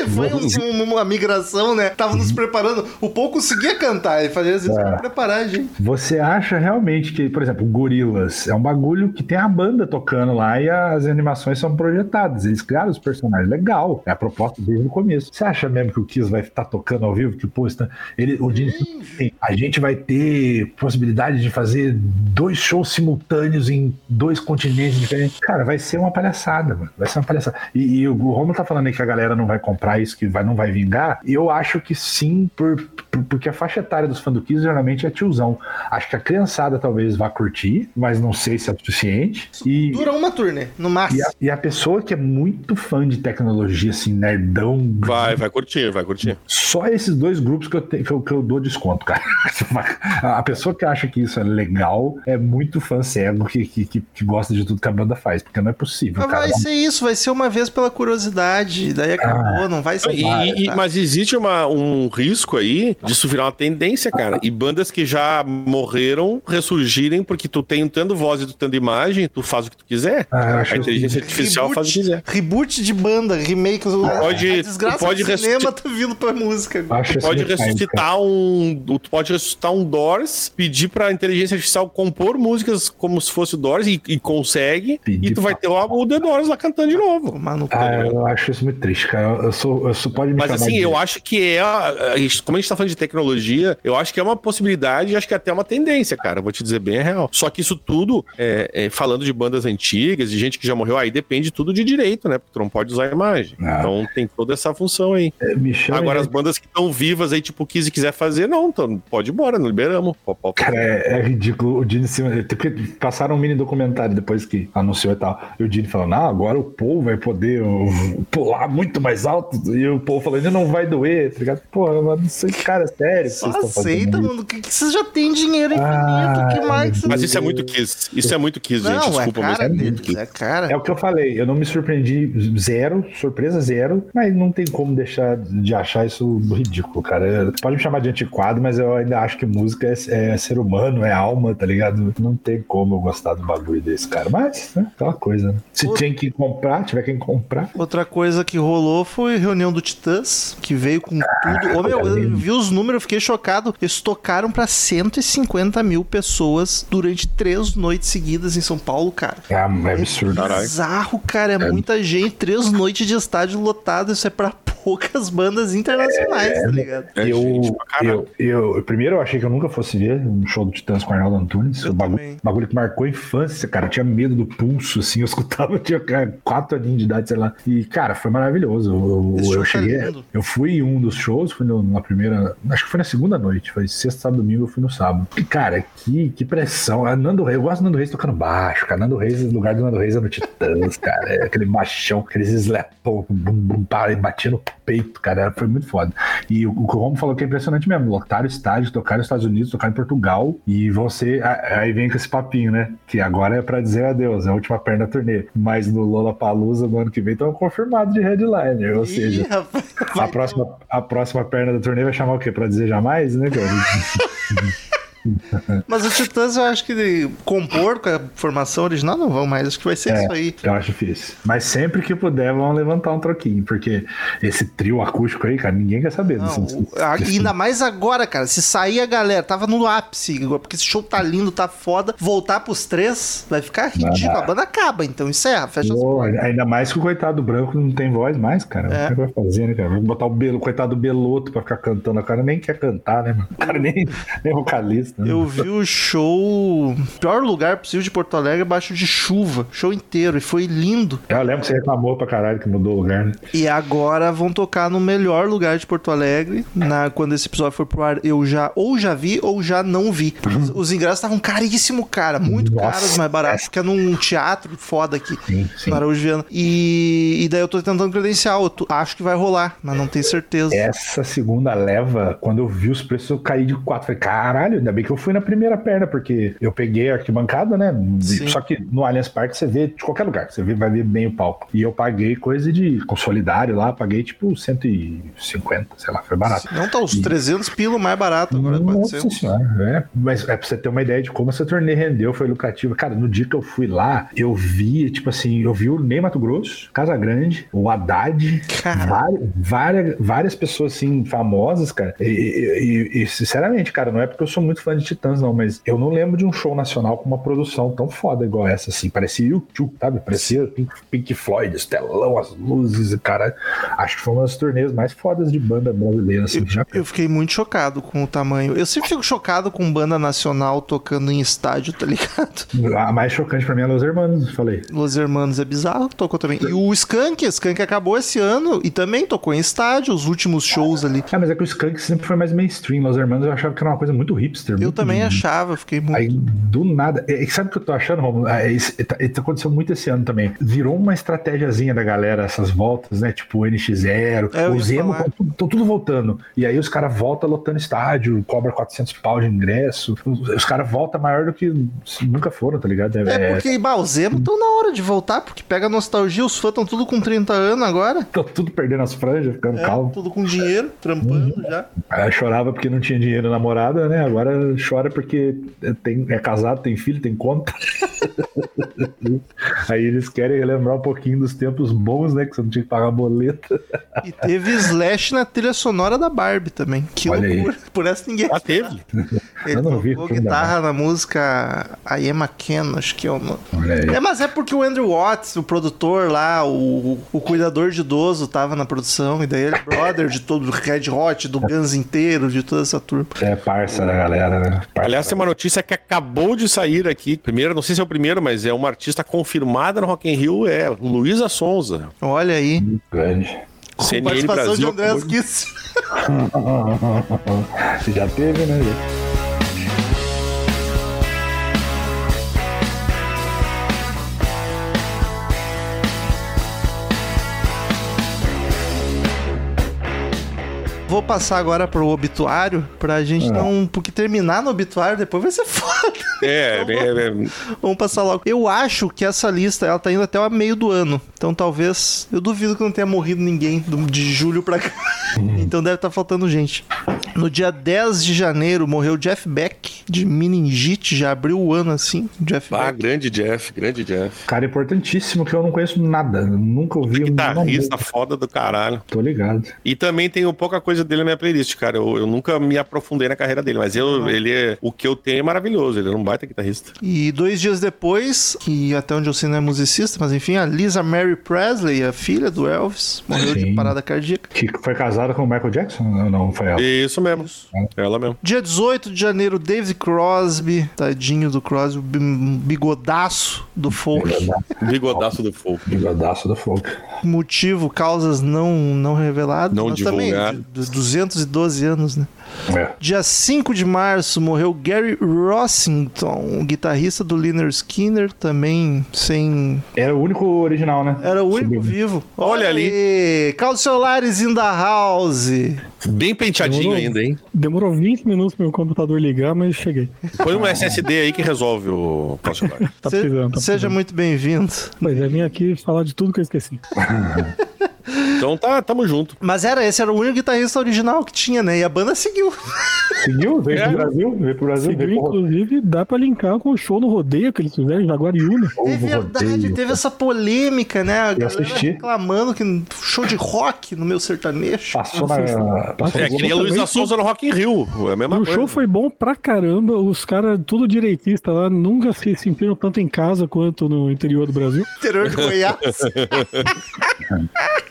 Foi um- uma migração, né? Tava nos preparando. O Paul conseguia cantar, ele fazia isso É. pra preparar, gente. Você acha realmente que, por exemplo, o Gorillaz é um bagulho que tem a banda tocando lá e as animações são projetadas. Eles criaram os personagens. Legal. É a proposta desde o começo. Você acha mesmo que o Kiss vai estar tocando ao vivo? Tipo, está- ele, o assim, a gente vai ter possibilidade de fazer dois shows simultâneos em dois continentes diferentes. Cara, vai ser uma palhaçada, mano. Vai ser uma palhaçada. E, e o Romulo tá falando aí que a galera não vai comprar isso, que vai, não vai vingar. Eu acho que sim, por- porque a faixa etária dos fãs do Kiss geralmente é tiozão. Acho que a criançada talvez vá curtir, mas não sei se é o suficiente. E, Dura uma turnê, no e, máximo. a, e a pessoa que é muito fã de tecnologia, assim, nerdão, Vai, vai curtir, vai curtir. só esses dois grupos que eu, tenho, que eu, que eu dou desconto, cara. A pessoa que acha que isso é legal é muito fã cego que, que, que, que gosta de tudo que a banda faz, porque não é possível, Mas cara. vai ser isso, vai ser uma vez pela curiosidade. Daí acabou, não vai ser. E- nada, e- tá? mas existe uma- um risco aí disso virar uma tendência, cara. E bandas que já morreram ressurgirem porque tu tem tendo voz e tu tendo imagem, tu faz o que tu quiser. Ah, a inteligência artificial faz o que quiser. Reboot de banda, remake. pode- a desgraça tu pode do cinema ressuscitar- tá vindo pra música. Tu pode mais, cara. ressuscitar um. Tu pode ressuscitar um Doors, pedir pra inteligência artificial compor músicas como se fosse o Doors e, e consegue. Pedir e tu vai ter lá o The Doors lá cantando de novo. Tomar no cu. Ah, eu acho isso muito triste, cara. Eu sou, eu sou pode me Mas assim, de- eu acho que é. a- a- Como a gente tá falando de tecnologia, eu acho que é uma possibilidade, acho que é até uma tendência, cara. Vou te dizer bem a real. Só que isso tudo, é, é, falando de bandas antigas, de gente que já morreu, aí depende tudo de direito, né? Porque tu não pode usar a imagem. Ah. Então tem toda essa função aí. É, Agora, as bandas que estão vivas aí, tipo, quis e quiser fazer, não, então pode ir embora, não liberamos. Pode- pode Cara, fazer. é, é ridículo. O Gene Simmons. Porque passaram um mini documentário depois que anunciou e tal. E o Gene falando: Ah, agora o Paul vai poder pular muito mais alto. E o Paul falando: Não vai doer, tá ligado? Porra, mano, isso aí, cara, é sério. aceita, mano. Que, que você já tem dinheiro infinito. Ah, que mais Mas isso é muito Kiss. Isso é muito Kiss, gente. Não, Desculpa, é mas é muito é cara. É o que eu falei, eu não me surpreendi zero, surpresa zero, mas não tem como deixar de achar isso ridículo, cara. Pode me chamar de antiquado, mas eu ainda acho que música é, é ser humano, é alma, tá ligado? Não tem como eu gostar do bagulho desse, cara. Mas, né, aquela coisa, né? Se Pô. tem que comprar, tiver quem comprar. Outra coisa que rolou foi reunião do Titãs, que veio com tudo. Ô, meu, eu vi os números, eu fiquei chocado. Eles tocaram pra 150 mil pessoas durante três noites seguidas em São Paulo, cara. É, é absurdo. Caralho. Bizarro, cara. É, muita gente. Três noites de estádio lotado. Isso é pra poucas bandas internacionais, tá ligado? É eu, eu, eu, primeiro eu achei que eu nunca fosse ver um show do Titãs com Arnaldo Antunes. Eu O bagulho, também. bagulho que marcou a infância, cara. Eu tinha medo do pulso, assim. Eu escutava, eu tinha cara, quatro aninhos de idade, sei lá. E, cara, foi maravilhoso. Eu, eu, eu tá cheguei. lindo. Eu fui em um dos shows, fui no- na primeira. Acho que foi na segunda noite. Foi sexta, sábado, domingo, eu fui no sábado. E, cara, que, que pressão. A Nando Reis, eu gosto do Nando Reis tocando baixo, cara. Nando Reis, o lugar do Nando Reis é no Titãs, cara. É aquele baixão, aqueles slapão, bum, bum, pá, e batia no peito, cara. Foi muito foda. E o, o Romo falou que é impressionante mesmo. Lotaram o estádio, tocaram nos Estados Unidos, tocaram em Portugal. E você. Aí vem com esse papinho, né? Que agora é pra dizer adeus, é a última perna da turnê. Mas no Lollapalooza, no ano que vem, estão confirmados de headliner. Ou seja, Ih, rapaz, a próxima, a próxima perna da turnê vai chamar o quê? Pra dizer jamais, né, cara? Mas o Titãs eu acho que compor com a formação original não vão mais. Acho que vai ser É. isso aí. Eu acho difícil. Mas sempre que puder, vão levantar um troquinho. Porque esse trio acústico aí, cara, ninguém quer saber. Não, desse- desse- ainda mais agora, cara. Se sair a galera, tava no ápice, porque esse show tá lindo, tá foda. Voltar pros três, vai ficar ridículo. dá. A banda acaba, então encerra, fecha as Pô, portas. ainda mais que o coitado do branco não tem voz mais, cara. É. O que vai fazer, né, cara? Vai botar o, belo, o coitado do Beloto pra ficar cantando. O cara nem quer cantar, né, mano? O cara nem, nem é né? Eu vi o show, pior lugar possível de Porto Alegre, abaixo de chuva, show inteiro, e foi lindo. Eu lembro que você reclamou pra caralho que mudou o lugar, né? E agora vão tocar no melhor lugar de Porto Alegre. Na, quando esse episódio for pro ar, eu já ou já vi ou já não vi. Os, os ingressos estavam caríssimo, cara. Muito Nossa, caros, mais baratos, é. porque é num teatro foda aqui. Sim, sim. Araújo Viana. E, e daí eu tô tentando credencial. Eu tô- acho que vai rolar, mas não tenho certeza. Essa segunda leva, quando eu vi os preços, eu caí de quatro. Falei, caralho, ainda bem que eu fui na primeira perna, porque eu peguei a arquibancada, né? Sim. Só que no Allianz Parque você vê de qualquer lugar, você vê, vai ver bem o palco. E eu paguei coisa de consolidário lá, paguei tipo 150, sei lá, foi barato. Não tá os 300 pila mais barato agora, Nossa 400. senhora, é. Mas é pra você ter uma ideia de como essa turnê rendeu, foi lucrativa. Cara, no dia que eu fui lá, eu vi, tipo assim, eu vi o Ney Mato Grosso, Casa Grande, o Haddad, várias, várias, várias pessoas, assim, famosas, cara. E, e- e, sinceramente, cara, não é porque eu sou muito fã de Titãs, não, mas eu não lembro de um show nacional com uma produção tão foda igual essa, assim. Parecia YouTube, sabe? Parecia Pink, Pink Floyd, os telão, as luzes, e cara. Acho que foi uma das turnês mais fodas de banda brasileira, assim, que já Eu fiquei muito chocado com o tamanho. Eu sempre fico chocado com banda nacional tocando em estádio, tá ligado? A mais chocante pra mim é Los Hermanos, falei. Los Hermanos é bizarro, tocou também. E o Skank, o Skank acabou esse ano e também tocou em estádio, os últimos shows ali. Ah, mas é que o Skunk sempre foi mais mainstream. Los Hermanos eu achava que era uma coisa muito hipster. Eu muito- também achava, fiquei muito. Aí, do nada. é, sabe o que eu tô achando, Romulo? É, isso, tá- isso aconteceu muito esse ano também. Virou uma estratégiazinha da galera, essas voltas, né? Tipo o NX0, É, o Zemo, falar. estão tudo voltando. E aí os caras voltam lotando estádio, cobra 400 pau de ingresso. Os, os caras voltam maior do que nunca foram, tá ligado? É porque, bah, os Zemo estão na hora de voltar, porque pega a nostalgia, os fãs estão tudo com 30 anos agora. Tô tudo perdendo as franjas, ficando É, calmo. tudo com dinheiro, trampando Uhum. já. Aí chorava porque não tinha dinheiro na namorada, né? Agora chora porque tem, é casado, tem filho, tem conta. Aí eles querem relembrar um pouquinho dos tempos bons, né? Que você não tinha que pagar boleta. E teve Slash na trilha sonora da Barbie também. Que Olha aí. loucura. Por essa ninguém. Ah, teve. Ele Eu não vi guitarra na música I Am a Ken, acho que é o nome. Aí. É, mas é porque o Andrew Watts, o produtor lá, o, o cuidador de idoso, tava na produção, e daí ele é brother de todo o Red Hot, do Guns inteiro, de toda essa turma. É parça da galera, Parça. Aliás, tem uma notícia que acabou de sair aqui. Primeiro, não sei se é o primeiro, mas é uma artista confirmada no Rock in Rio, é Luísa Sonza. Olha aí. grande. Com CNN participação de Brasil. De- Kiss. Já teve, né? Vou passar agora pro obituário, pra gente não... Porque terminar no obituário depois vai ser foda. É, é, é, Vamos passar logo. Eu acho que essa lista, ela tá indo até o meio do ano. Então talvez... Eu duvido que não tenha morrido ninguém de julho pra cá. então deve estar faltando gente. No dia 10 de janeiro morreu Jeff Beck, de meningite. Já abriu o ano assim, Jeff Ah, Beck. grande Jeff, grande Jeff. Cara importantíssimo que eu não conheço nada. Nunca ouvi um Guitarrista foda do caralho. Tô ligado. E também tenho pouca coisa dele na minha playlist, cara. Eu, eu nunca me aprofundei na carreira dele, mas eu, ele é, o que eu tenho é maravilhoso. Ele é um baita guitarrista. E dois dias depois, que até onde eu sei não é musicista, mas enfim, a Lisa Mary Presley, a filha do Elvis, morreu de Sim. parada cardíaca. Que foi casada com o Michael Jackson? Não, não foi ela. Isso mesmo. Ela mesmo. Dia 18 de janeiro, David Crosby, tadinho do Crosby, bi- bigodaço do folk. Bigodaço do fogo. Bigadaço do fogo. Motivo, causas não, não reveladas. Não mas de 212 anos, né? É. Dia 5 de março, morreu Gary Rossington, guitarrista do Lynyrd Skinner, também sem... Era o único original, né? Era o único Subiu. vivo. Olha ali. ali. Carlos Solares in the house. Bem penteadinho Demorou. ainda, hein? Demorou 20 minutos pro meu computador ligar, mas cheguei. Põe um SSD aí que resolve o próximo. Tá precisando. Tá seja muito bem-vindo. Pois é, vim aqui falar de tudo que eu esqueci. Então tá, tamo junto. Mas era, esse era o único guitarrista original que tinha, né? E a banda seguiu. Seguiu? Veio É. pro Brasil? Veio pro Brasil? Seguiu, Veio pro inclusive, dá pra linkar com o show no rodeio que eles fizeram em Jaguariúna. É verdade, rodeio. teve essa polêmica, né? A galera assisti. reclamando que show de rock no meu sertanejo. Passou na. Passou É, que nem a também Luísa sou- Souza no Rock in Rio. É a E mesma o coisa. show foi bom pra caramba. Os caras, tudo direitista lá, nunca se sentiram tanto em casa quanto no interior do Brasil. Interior de Goiás.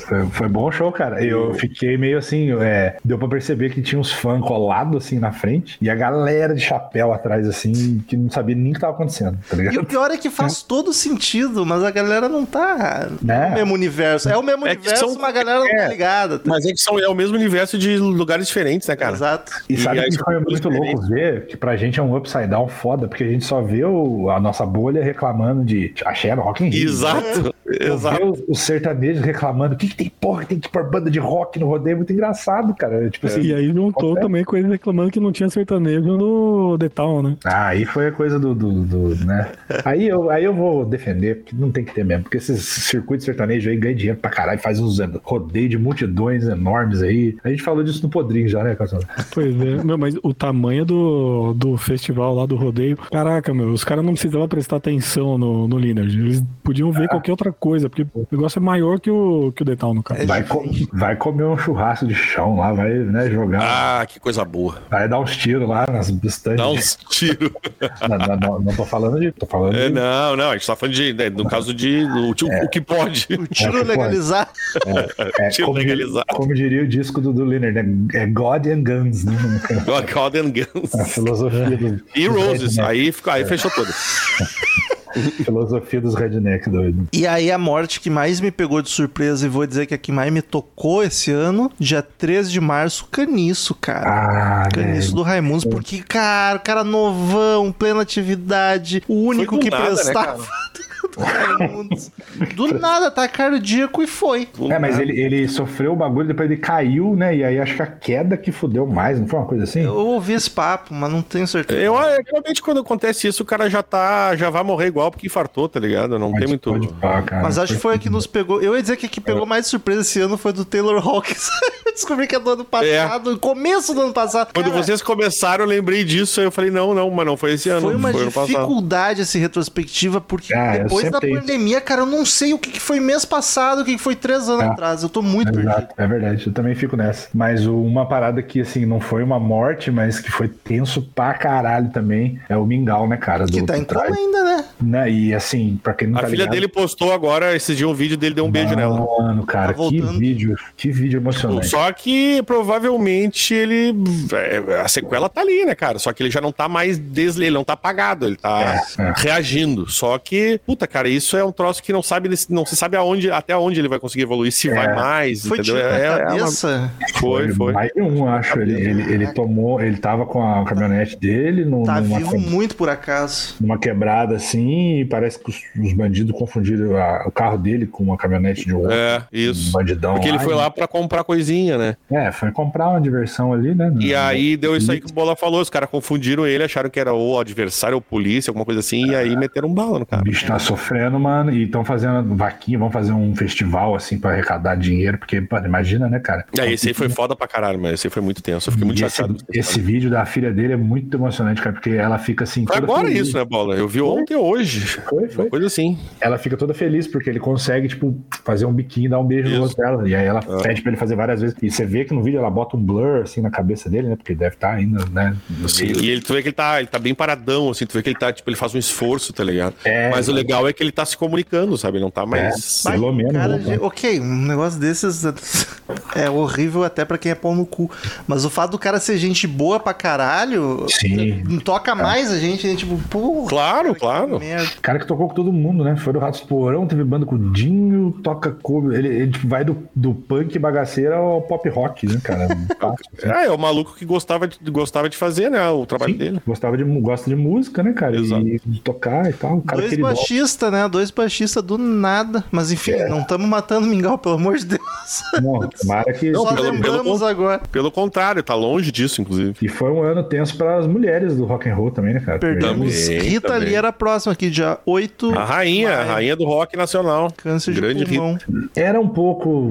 Foi, foi bom o show, cara. Eu fiquei meio assim, é, deu pra perceber que tinha uns fãs colados assim na frente e a galera de chapéu atrás, assim, que não sabia nem o que tava acontecendo, tá E o ligado? pior é que faz todo sentido, mas a galera não tá Né? no mesmo universo. É o mesmo É universo, são- mas a galera não tá é. ligada. tá? Mas é que são, é o mesmo universo de lugares diferentes, né, cara? Exato. E sabe aí que foi muito louco ver que pra gente é um upside down foda, porque a gente só vê o- a nossa bolha reclamando de axé no Rock in Rio. Exato. Eu Exato. os, os sertanejos reclamando, o que, que tem porra, tem que pôr banda de rock no rodeio, é muito engraçado, cara. Tipo assim, E aí juntou também com eles reclamando que não tinha sertanejo no The Town, né? Ah, aí foi a coisa do, do, do, né? Aí eu, aí eu vou defender, porque não tem que ter mesmo, porque esses circuitos sertanejos aí ganham dinheiro pra caralho, faz uns rodeios de multidões enormes aí. A gente falou disso no Podrinho já, né, Cassandra? Pois é, meu, mas o tamanho do, do festival lá do rodeio, caraca, meu, os caras não precisavam prestar atenção no, no Lineage. Eles podiam ver qualquer outra coisa, porque o negócio é maior que o, que o Town, no caso. É Vai, co- vai comer um churrasco de chão lá, vai né, jogar, Ah, que coisa boa. vai dar uns tiros lá nas estantes. Dá uns tiros. Não, não, não, não tô falando de. Tô falando É, de. não, não, a gente tá falando de, né, no caso de o, o que pode. O tiro É, legalizado. É, tiro como, legalizado. como diria o disco do, do Leonard, né? É God and Guns, né? God and Guns. A filosofia do. E Roses, aí, aí fechou tudo. Filosofia dos redneck doido. E aí a morte que mais me pegou de surpresa e vou dizer que a que mais me tocou esse ano, dia 13 de março, Caniço, cara. Ah, Caniço velho. do Raimundos, porque, cara, o cara novão, plena atividade, o único que nada, né, prestava Raimundos. Do nada, tá cardíaco e foi. É, mas ele, ele sofreu o bagulho, depois ele caiu, né? E aí acho que a queda que fudeu mais, não foi uma coisa assim? Eu ouvi esse papo, mas não tenho certeza. Eu, é, geralmente, quando acontece isso, o cara já tá, já vai morrer igual porque infartou, tá ligado? Não tem Pode- muito. pode pá, cara. Mas acho que foi a que nos pegou. Eu ia dizer que a que pegou mais surpresa esse ano foi do Taylor Hawkins. descobri que é do ano passado, no começo do ano passado. Quando Cara, vocês começaram, eu lembrei disso. Aí eu falei, não, não, mas não foi esse ano. Foi uma passado. dificuldade essa retrospectiva, porque Ah, eu da pandemia, cara, eu não sei o que foi mês passado, o que foi três anos É. atrás. Eu tô muito perdido. Exato, é verdade, eu também fico nessa. Mas uma parada que, assim, não foi uma morte, mas que foi tenso pra caralho também, é o Mingau, né, cara? Que do- tá em coma trás, ainda, né? né? E assim, pra quem não A tá filha ligado, dele postou agora, esse dia, um vídeo dele, deu um beijo nela. Mano, cara, Tá que vídeo, que vídeo emocionante. Só que provavelmente ele. é, A sequela tá ali, né, cara? Só que ele já não tá mais desle, ele não tá apagado, ele tá É, é. reagindo. Só que, puta, cara, isso é um troço que não sabe, não se sabe aonde, até onde ele vai conseguir evoluir, se É. vai mais, Foi entendeu? É- é uma-. Foi, foi. Mais de um, acho. Ele, ele, ele tomou, ele tava com a caminhonete dele no, Tá numa, vivo muito por acaso. numa quebrada assim, e parece que os, os bandidos confundiram a- o carro dele com uma caminhonete de um outro. É, Um isso. bandidão. Porque ele foi lá pra comprar coisinha, né? É, foi comprar uma diversão ali, né? E aí deu isso aí que o Bola falou, os caras confundiram ele, acharam que era ou adversário ou polícia, alguma coisa assim, e aí meteram bala no O cara. bicho tá sofrendo, mano, e estão fazendo vaquinha, vão fazer um festival assim pra arrecadar dinheiro, porque, pô, imagina, né, cara? É, esse aí foi foda pra caralho, mas esse aí foi muito tenso. Eu fiquei muito E esse, chateado. esse esse vídeo da filha dele é muito emocionante, cara, porque ela fica assim. Agora feliz. isso, né, Bola? Eu vi ontem ou hoje. Foi, foi. Uma coisa assim. Ela fica toda feliz porque ele consegue, tipo, fazer um biquinho e dar um beijo Isso. no rosto dela. E aí ela É. pede pra ele fazer várias vezes. E você vê que no vídeo ela bota um blur assim na cabeça dele, né? Porque deve estar ainda, né? Sim, e ele, tu vê que ele tá, ele tá bem paradão, assim, tu vê que ele tá, tipo, ele faz um esforço, tá ligado? É, Mas o legal é que ele tá se comunicando, sabe? Ele não tá mais. É. Pelo menos, Cara, né? de- ok, um negócio desses é horrível até pra quem é pau no cu. Mas o fato do cara ser gente boa pra caralho Sim. toca mais a gente, né? Tipo, porra. Claro, que claro. merda. Cara que tocou com todo mundo, né? Foi do Ratos Porão, teve banda com o Dinho, toca cover. Ele, ele tipo, vai do, do punk bagaceira ao pop rock, né, cara? Fácil, assim. É, é o maluco que gostava de, gostava de fazer, né? O trabalho Sim, dele. Gostava de, gosta de música, né, cara? Exato. E de tocar e tal. O cara Dois que baixistas, né? Dois baixistas do nada. Mas enfim, É. não estamos matando Mingau, pelo amor de Deus. Não, tomara que. Não, pelo- lembramos pelo- agora. Pelo contrário, tá longe disso, inclusive. E foi um ano tenso para as mulheres do rock and roll também, né, cara? Perdemos. Também, Rita também. Lee era a próxima aqui, dia 8. A rainha, a Maio. rainha do rock nacional. Câncer de Grande pulmão. Era um pouco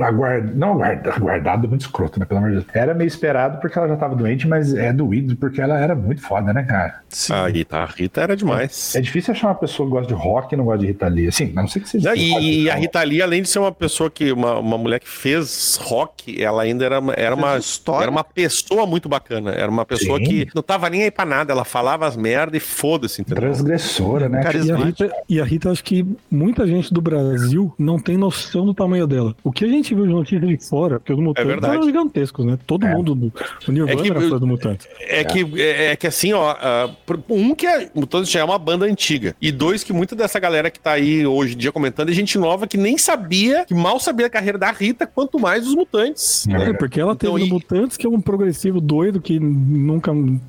aguard... não aguard... aguardado, muito escroto, né? Pelo amor de Deus. Era meio esperado porque ela já tava doente, mas é doído porque ela era muito foda, né, cara? Sim. A Rita, a Rita era demais. É difícil achar uma pessoa que gosta de rock e não gosta de Rita Lee. Assim, a não sei que seja. Não, e, e a Rita Lee, além de ser uma pessoa que, uma, uma mulher que fez rock, ela ainda era, uma- era, uma, era uma pessoa muito bacana. Era uma pessoa Sim. que não tava nem aí pra nada. Ela falava as merda e foda-se, entendeu? Transgressora, né? E a. Rita, e a Rita, acho que muita gente do Brasil não tem noção do tamanho dela. O que a gente viu de notícias de fora, porque os mutantes verdade. eram gigantescos, né? Todo É. mundo do o Nirvana É que- era fã do mutante. É que, é, é que assim, ó, ah, um que é, Mutantes já é uma banda antiga, e dois que muita dessa galera que tá aí hoje em dia comentando é gente nova que nem sabia, que mal sabia a carreira da Rita, quanto mais os Mutantes. É. É, porque ela Então, teve e- no Mutantes, que é um progressivo doido que nunca não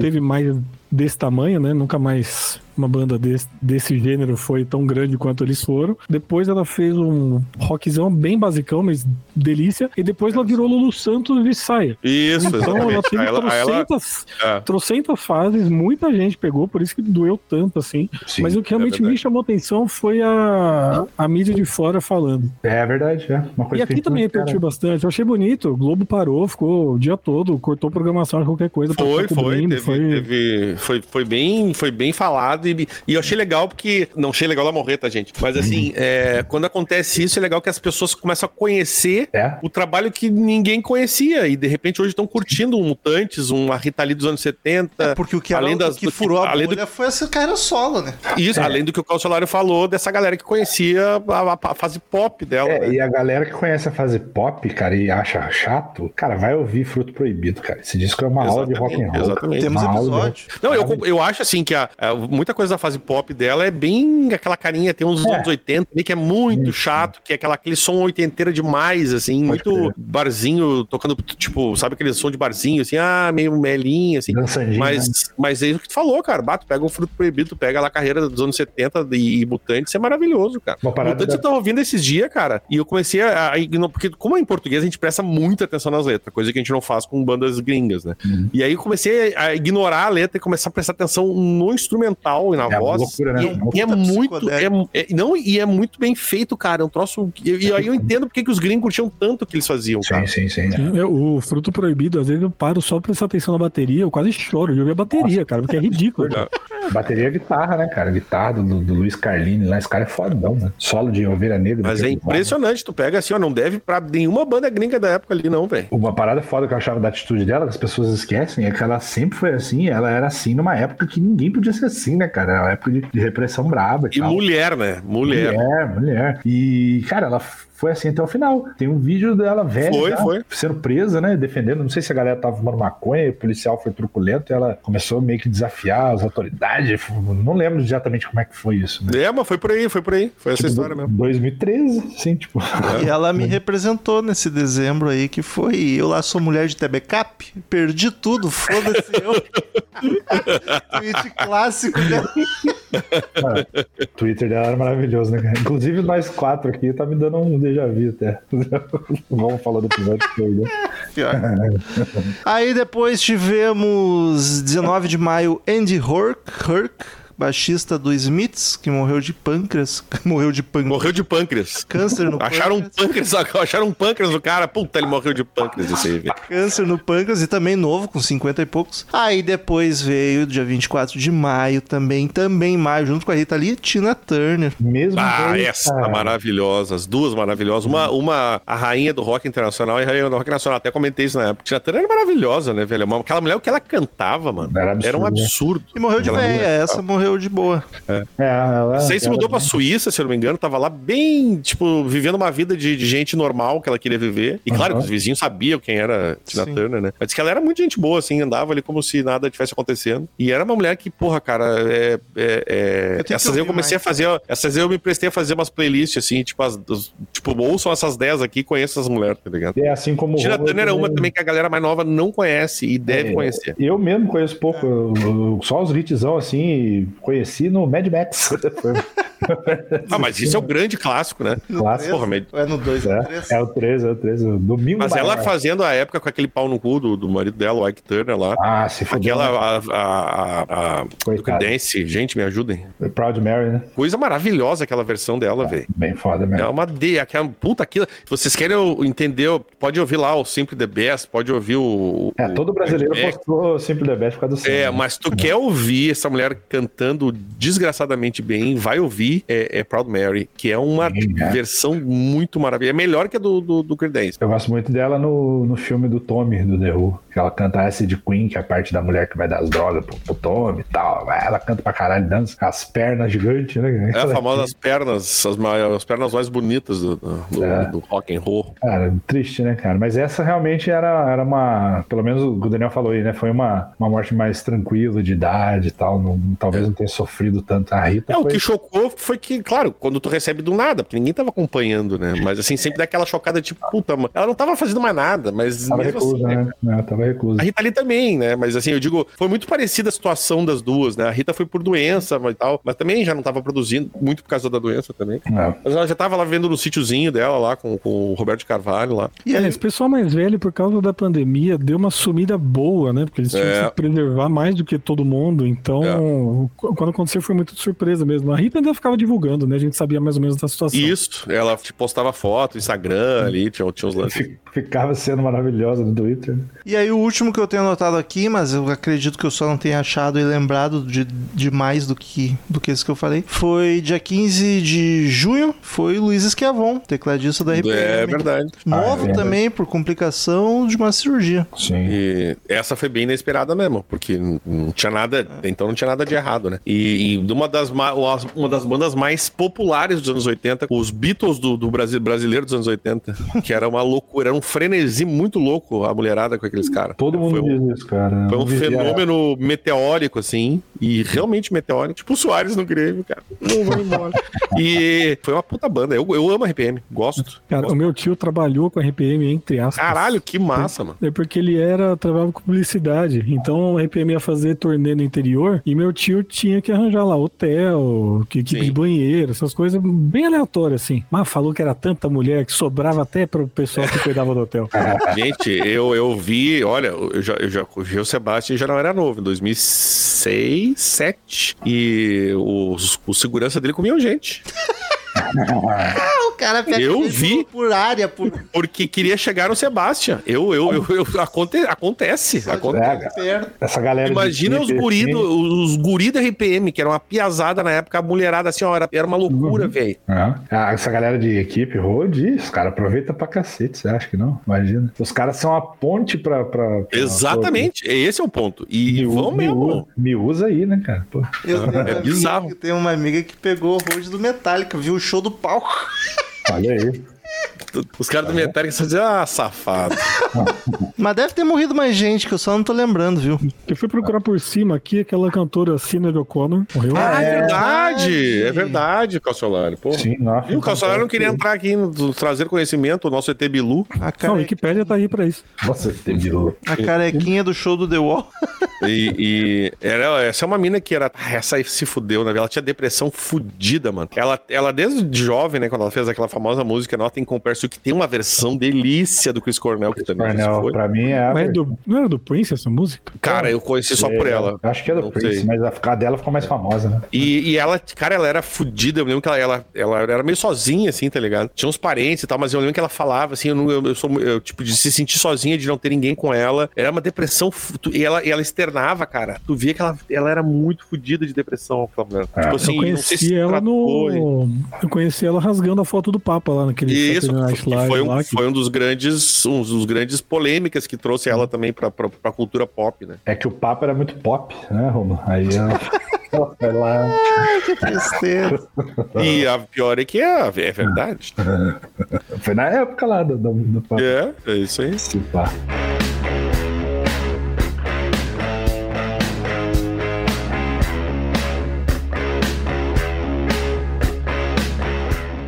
teve mais desse tamanho, né? Nunca mais uma banda desse, desse gênero foi tão grande quanto eles foram. Depois ela fez um rockzão bem basicão, mas delícia. E depois ela virou Lulu Santos de saia. Isso, Então ela exatamente. teve Aí ela- ela- trocentas, é. trocentas fases, muita gente pegou, por isso que doeu tanto assim. Sim, Mas o que realmente verdade. me chamou atenção foi a, a mídia de fora falando. É verdade, é. Uma coisa E aqui também cara, repercutiu bastante. Eu achei bonito. O Globo parou, ficou o dia todo, cortou programação de qualquer coisa. Foi, foi, cobrindo, teve, teve- foi, foi bem, foi bem falado e, e eu achei legal porque não achei legal ela morrer, tá gente? Mas assim, é, quando acontece isso é legal que as pessoas começam a conhecer É. o trabalho que ninguém conhecia e de repente hoje estão curtindo um Mutantes, um a Rita Lee dos anos 70. É porque o que, além ela, das, o que furou a além do bolha foi essa carreira solo, né? isso, além do que o Calçolário falou dessa galera que conhecia a, a- a fase pop dela. É, né? e a galera que conhece a fase pop, cara, e acha chato, cara, vai ouvir Fruto Proibido, cara. Esse disco é uma aula de rock and roll. Exatamente. Temos episódio. Não, eu, eu acho assim que a, a- muita coisa da fase pop dela é bem aquela carinha, tem uns É. anos 80 ali que é muito Isso. chato, que é aquela, aquele som oitenteiro demais, assim, Pode muito barzinho, tocando, tipo, sabe aquele som de barzinho, assim, ah, meio melinho, assim. Mas, né? mas é isso que tu falou, cara. Bato, pega o fruto proibido, tu pega lá a carreira dos anos 70 e, e Mutantes, é maravilhoso, cara. Mutantes da- eu tava ouvindo esses dias, cara, e eu comecei a, a ignorar, porque como é em português, a gente presta muita atenção nas letras, coisa que a gente não faz com bandas gringas, né? Uhum. E aí eu comecei a ignorar a letra e começar a prestar atenção no instrumental e na É uma voz. loucura, né? E, Uma e é muito. É, é- não, e é muito bem feito, cara. É um troço. E, e aí eu entendo porque que os gringos curtiam tanto o que eles faziam, cara. Sim, sim, sim. Sim, eu- o fruto proibido, às vezes eu paro só pra prestar atenção na bateria, eu quase choro de ouvir a bateria, cara, porque é ridículo. Bateria é guitarra, né, cara? Guitarra do, do Luiz Carlini lá, esse cara é fodão, né? Solo de Ovelha Negra. Mas é impressionante. Tu pega assim, ó, não deve pra nenhuma banda gringa da época ali, não, velho. Uma parada foda que eu achava da atitude dela, que as pessoas esquecem, é que ela sempre foi assim, ela era assim numa época que ninguém podia ser assim, né, cara? Era uma época de, de repressão braba e, E mulher, né? Mulher. Mulher, mulher. E, cara, ela foi assim até o final. Tem um vídeo dela velha, Foi, já, foi. sendo presa, né? Defendendo. Não sei se a galera tava fumando maconha, o policial foi truculento e ela começou meio que desafiar as autoridades. Não lembro exatamente como é que foi isso, né? É, mas foi por aí, foi por aí. Foi essa Tipo, história mesmo. 2013, assim, tipo. E ela me representou nesse dezembro aí, que foi eu lá sou mulher de Tebecap, perdi tudo, foda-se eu. Tweet clássico dela. Cara, o Twitter dela era maravilhoso, né, cara? Inclusive, nós quatro aqui tá me dando um déjà vu até. Vamos falar do episódio que foi, né? Aí depois tivemos 19 de maio Andy Hurk, Hurk baixista do Smiths, que morreu de pâncreas, morreu de pâncreas, Morreu de pâncreas. câncer no Acharam um pâncreas. pâncreas, acharam um pâncreas no cara. Puta, ele morreu de pâncreas esse aí, velho. Câncer no pâncreas e também novo, com 50 e poucos. Aí depois veio, dia 24 de maio, também, também maio, junto com a Rita Lee, Tina Turner. Mesmo Ah, dois, essa cara. maravilhosa, as duas maravilhosas. Uma, uma a rainha do rock internacional e a rainha do rock nacional. Até comentei isso na época. Tina Turner era maravilhosa, né, velho? Uma- Aquela mulher, o que ela cantava, mano, Era absurdo, era um né? absurdo. E morreu de velha, essa morreu de boa. É, ela, Não sei se ela- mudou pra Suíça, se eu não me engano, tava lá bem, tipo, vivendo uma vida de, de gente normal que ela queria viver. E claro, Aham. que os vizinhos sabiam quem era Tina Sim. Turner, né? Mas que ela era muito gente boa, assim, andava ali como se nada tivesse acontecendo. E era uma mulher que, porra, cara, é. é- é- Eu Essas aí eu comecei mais. a fazer. Essas aí eu me prestei a fazer umas playlists, assim, tipo, as, os- tipo, ouçam essas 10 aqui e conheçam essas mulheres, tá ligado? É assim como o Tina Turner é uma também- que a galera mais nova não conhece e deve É, conhecer. Eu mesmo conheço pouco, eu- eu- só os hitzão assim, e conheci no Mad Max. Ah, mas isso é o grande clássico, né? clássico. Porra, mas É no 2 É, 3. é o 3, é o 3. o Domingo Mas ela fazendo a época com aquele pau no cu do, do marido dela, o Ike Turner lá. Ah, se fodeu. Aquela, né? a, a, a, a. Dance, gente, me ajudem. Proud Mary, né? Coisa maravilhosa aquela versão dela, velho. Bem foda É mesmo. uma D, aquela puta aquilo. Se vocês querem entender, pode ouvir lá o Simple the Best, pode ouvir o. É, o- todo brasileiro é, postou Simple the Best por causa do É, né? mas tu quer ouvir essa mulher cantando desgraçadamente bem, vai ouvir é, é Proud Mary, que é uma é. versão muito maravilhosa. É melhor que a do, do, do Creedence. Eu gosto muito dela no, no filme do Tommy, do The Who. Que ela canta Acid Queen, que é a parte da mulher que vai dar as drogas pro, pro Tommy e tal. Ela canta pra caralho, dança com as pernas gigantes, né? É a famosa as pernas, as, mai- as pernas mais bonitas do, do, É. do rock and roll. Cara, triste, né, cara? Mas essa realmente era, era uma. Pelo menos o Daniel falou aí, né? Foi uma, uma morte mais tranquila, de idade e tal. Não, talvez não tenha sofrido tanto. A Rita É, o foi. que chocou foi que, claro, quando tu recebe do nada, porque ninguém tava acompanhando, né? Mas assim, sempre dá aquela chocada, tipo, puta, mano, ela não tava fazendo mais nada, mas Tava mesmo reclusa, assim, né? É, tava reclusa. A Rita ali também, né? Mas assim, eu digo, foi muito parecida a situação das duas, né? A Rita foi por doença e tal, mas também já não tava produzindo, muito por causa da doença também. É. Mas ela já tava lá vendo no sítiozinho dela lá com, com o Roberto de Carvalho lá. E É, aí, esse pessoal mais velho, por causa da pandemia, deu uma sumida boa, né? Porque eles tinham É. que se preservar mais do que todo mundo. Então, qu- quando aconteceu, foi muito de surpresa mesmo. A Rita ainda ficava divulgando, né? A gente sabia mais ou menos da situação. Isso, ela tipo, postava foto, Instagram ali, tinha, tinha uns lances. Fi- Ficava sendo maravilhosa no Twitter. né? e aí o último que eu tenho anotado aqui, mas eu acredito que eu só não tenha achado e lembrado de, de mais do que, do que esse que eu falei, foi dia 15 de junho, foi Luiz Esquiavon, tecladista da RPM. É verdade. Novo Ah, é verdade. também, por complicação de uma cirurgia. Sim. E essa foi bem inesperada mesmo, porque não- tinha nada, então não tinha nada de errado, né? E, e de uma das, ma- uma das bandas mais populares dos anos 80, os Beatles do, do Brasil, brasileiro dos anos 80, que era uma loucura, era um frenesi muito louco a mulherada com aqueles caras. Todo mundo foi um, diz isso, cara. foi um fenômeno meteórico, assim, e realmente meteórico, tipo o Soares no Grêmio, cara. Não vai embora. e foi uma puta banda. Eu, eu amo a RPM, gosto. Cara, o meu tio trabalhou com a RPM, entre aspas. Caralho, que massa, mano. É porque ele era, trabalhava com publicidade. Então a RPM ia fazer turnê no interior e meu tio tinha que arranjar lá hotel, que equipe Sim. de banheiro, essas coisas bem aleatórias, assim. Mas falou que era tanta mulher que sobrava até pro pessoal que cuidava voltava do hotel. Gente, eu, eu vi, olha, eu já, eu já o Sebastião já não era novo, em 2006, 2007. E os, o segurança dele comiam gente. Cara pega Eu vi. por área, por Porque queria chegar no Sebastião. Eu, eu, eu, eu- aconte, acontece. acontece. perto. Essa galera. Imagina os equipe, guri, do, os guri da RPM, que era uma piazada na época, a mulherada assim, ó, era, era uma loucura, velho. É. Ah, Essa galera de equipe road, os caras aproveitam pra cacete, você acha que não? Imagina. Os caras são a ponte pra. pra, pra Exatamente, esse é o ponto. E Me, vão u- me, mesmo. me usa aí, né, cara? Pô. Eu tenho, uma É amiga, bizarro. eu tenho uma amiga que pegou o road do Metallica, viu o show do palco. Olha aí. Os caras do Metallica só dizem, ah, safado. Mas deve ter morrido mais gente, que eu só não tô lembrando, viu? Eu fui procurar por cima aqui, aquela cantora Sinead O'Connor morreu. Ah, é verdade, verdade. é verdade, Calciolari. Pô. Sim, nossa. E o Calciolari não queria entrar aqui, no- trazer conhecimento, o nosso ET Bilu. A, Não, a Wikipédia tá aí pra isso. Nossa, teve a carequinha do show do The Wall. E, e era, essa é uma mina que era. Essa aí se fudeu, né? Ela tinha depressão fudida, mano. Ela, ela desde jovem, né, quando ela fez aquela famosa música Nothing To, que tem uma versão delícia do Chris Cornell, que também já se Cornel, foi. pra mim é. a Mas é do, não era do Prince essa música? Cara, eu conheci só por É, ela. Acho que é do Não Prince, sei. mas a, a dela ficou mais famosa, né? E, e ela, cara, ela era fudida. Eu lembro que ela, ela, ela era meio sozinha, assim, tá ligado? Tinha uns parentes e tal, mas eu lembro que ela falava, assim, eu, não, eu, eu sou, eu, tipo, de se sentir sozinha, de não ter ninguém com ela. Era uma depressão. E ela, e ela externava, cara. Tu via que ela, ela era muito fudida de depressão, aquela mulher. É. Tipo assim, eu conheci se ela tratou, hein? no. Eu conheci ela rasgando a foto do Papa lá naquele Isso, foi um, foi um dos grandes, um dos grandes polêmicas que trouxe ela também pra, pra, pra cultura pop, né? É que o papo era muito pop, né, Roma? Aí ela. ela foi lá. que tristeza. E a pior é que é, é verdade. Foi na época lá do, do, do papo. É, é isso aí. Esse pá.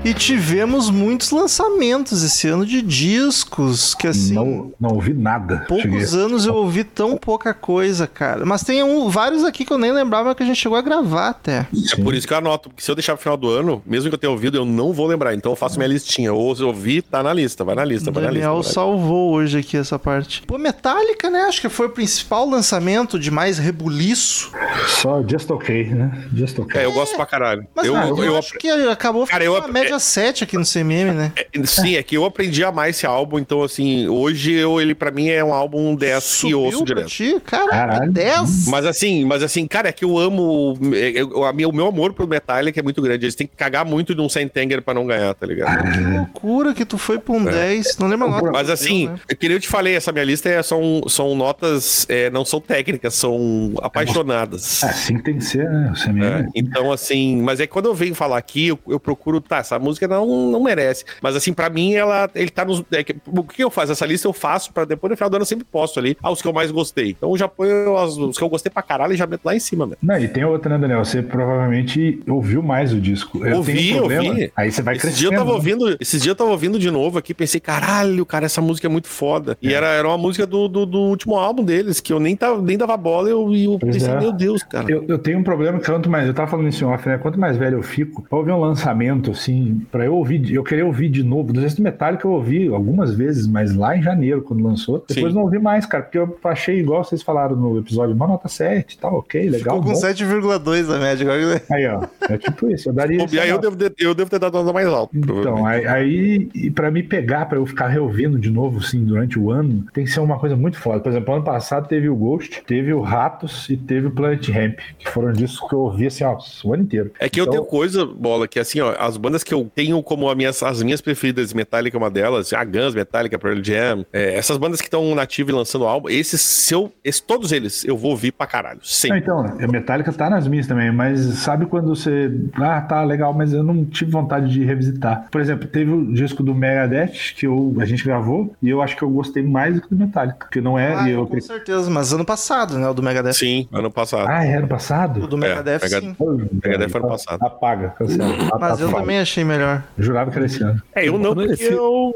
E tivemos muitos lançamentos esse ano de discos, que assim. Não, não ouvi nada. Cheguei- Poucos anos eu ouvi tão pouca coisa, cara. Mas tem um- vários aqui que eu nem lembrava que a gente chegou a gravar até. É por isso que eu anoto, porque se eu deixar pro final do ano, mesmo que eu tenha ouvido, eu não vou lembrar. Então eu faço minha listinha. Ou se eu ouvi, tá na lista, vai na lista, vai na lista. Daniel salvou hoje aqui essa parte. Pô, Metallica, né? Acho que foi o principal lançamento de mais rebuliço. Só Just Okay, né? Just Okay. É, eu gosto pra caralho. Mas eu, ah, eu, eu, acho que acabou Cara, ficando eu- uma média 7 aqui no CMM, né? Sim, é que eu aprendi a amar esse álbum, então assim, hoje eu, ele pra mim é um álbum 10 que eu ouço pra direto. ti? Caraca, Caralho. 10? Mas assim, mas assim, cara, é que eu amo. é, eu- a minha- o meu amor pro Metallica é muito grande. Eles têm que cagar muito de um Sentenger pra não ganhar, tá ligado? Que loucura que tu foi pra um 10. Não lembro a nota. Mas assim, né? eu queria eu te falei, essa minha lista é, são, são notas, é, não são técnicas, são apaixonadas. É assim que tem que ser, né? O CMM. É, então, assim, mas é que quando eu venho falar aqui, eu, eu procuro, tá, essa música não, não merece. Mas assim, pra mim, ela, ele tá nos. é que- o que eu faço? Essa lista eu faço pra depois no final do ano eu sempre posto ali. Ah, os que eu mais gostei. Então eu já ponho as- os que eu gostei pra caralho e já meto lá em cima, velho. Não, e tem outra, né, Daniel? Você provavelmente ouviu mais o disco. Eu Ouvi, tenho um problema. ouvi. Aí você vai Esse crescendo. dia eu tava né? ouvindo, esses dias eu tava ouvindo de novo aqui, pensei, caralho, cara, essa música é muito foda. E era, era uma música do, do, do último álbum deles, que eu nem, tava, nem dava bola e eu, eu Pois pensei, é. meu Deus, cara. Eu, eu tenho um problema que quanto mais. Eu tava falando isso em off, né? Quanto mais velho eu fico, pra ouvir um lançamento, assim, pra eu ouvir, eu querer ouvir de novo. Do Resto Metallica eu ouvi algumas vezes, mas lá em janeiro, quando lançou. Depois Sim. não ouvi mais, cara, porque eu achei igual vocês falaram no episódio, uma nota 7 tal, ok, legal. Ficou com bom. 7,2 a média. Aí, ó. É tipo isso. Eu daria. E aí eu devo, ter- eu devo ter dado nota mais alta. Então, aí, aí e pra me pegar, pra eu ficar reouvindo de novo, assim, durante o ano, tem que ser uma coisa muito foda. Por exemplo, ano passado teve o Ghost, teve o Ratos e teve o Planet Ramp, que foram discos que eu ouvi, assim, ó, o ano inteiro. É que eu Então, tenho coisa, bola, que assim, ó, as bandas que eu tenho como as minhas, as minhas preferidas, Metallica é uma delas, a Guns, Metallica, Pearl Jam, é, essas bandas que estão nativas e lançando álbum, esses, se eu, esses, todos eles, eu vou ouvir pra caralho, sempre. então, a Metallica tá nas minhas também, mas sabe quando você. Ah, tá legal, mas eu não tive vontade de revisitar. Por exemplo, teve o disco do Megadeth que eu, a gente gravou e eu acho que eu gostei mais do que do Metallica, porque não é. Ah, eu, com certeza. Mas ano passado, né? O do Megadeth. Sim, ano passado. ah, é ano O passado? do Megadeth, Megad- sim. Megadeth foi ano passado. Apaga, cancela. Mas eu Apaga. também achei melhor. Jurava que era esse ano. É, eu não, porque Esse- eu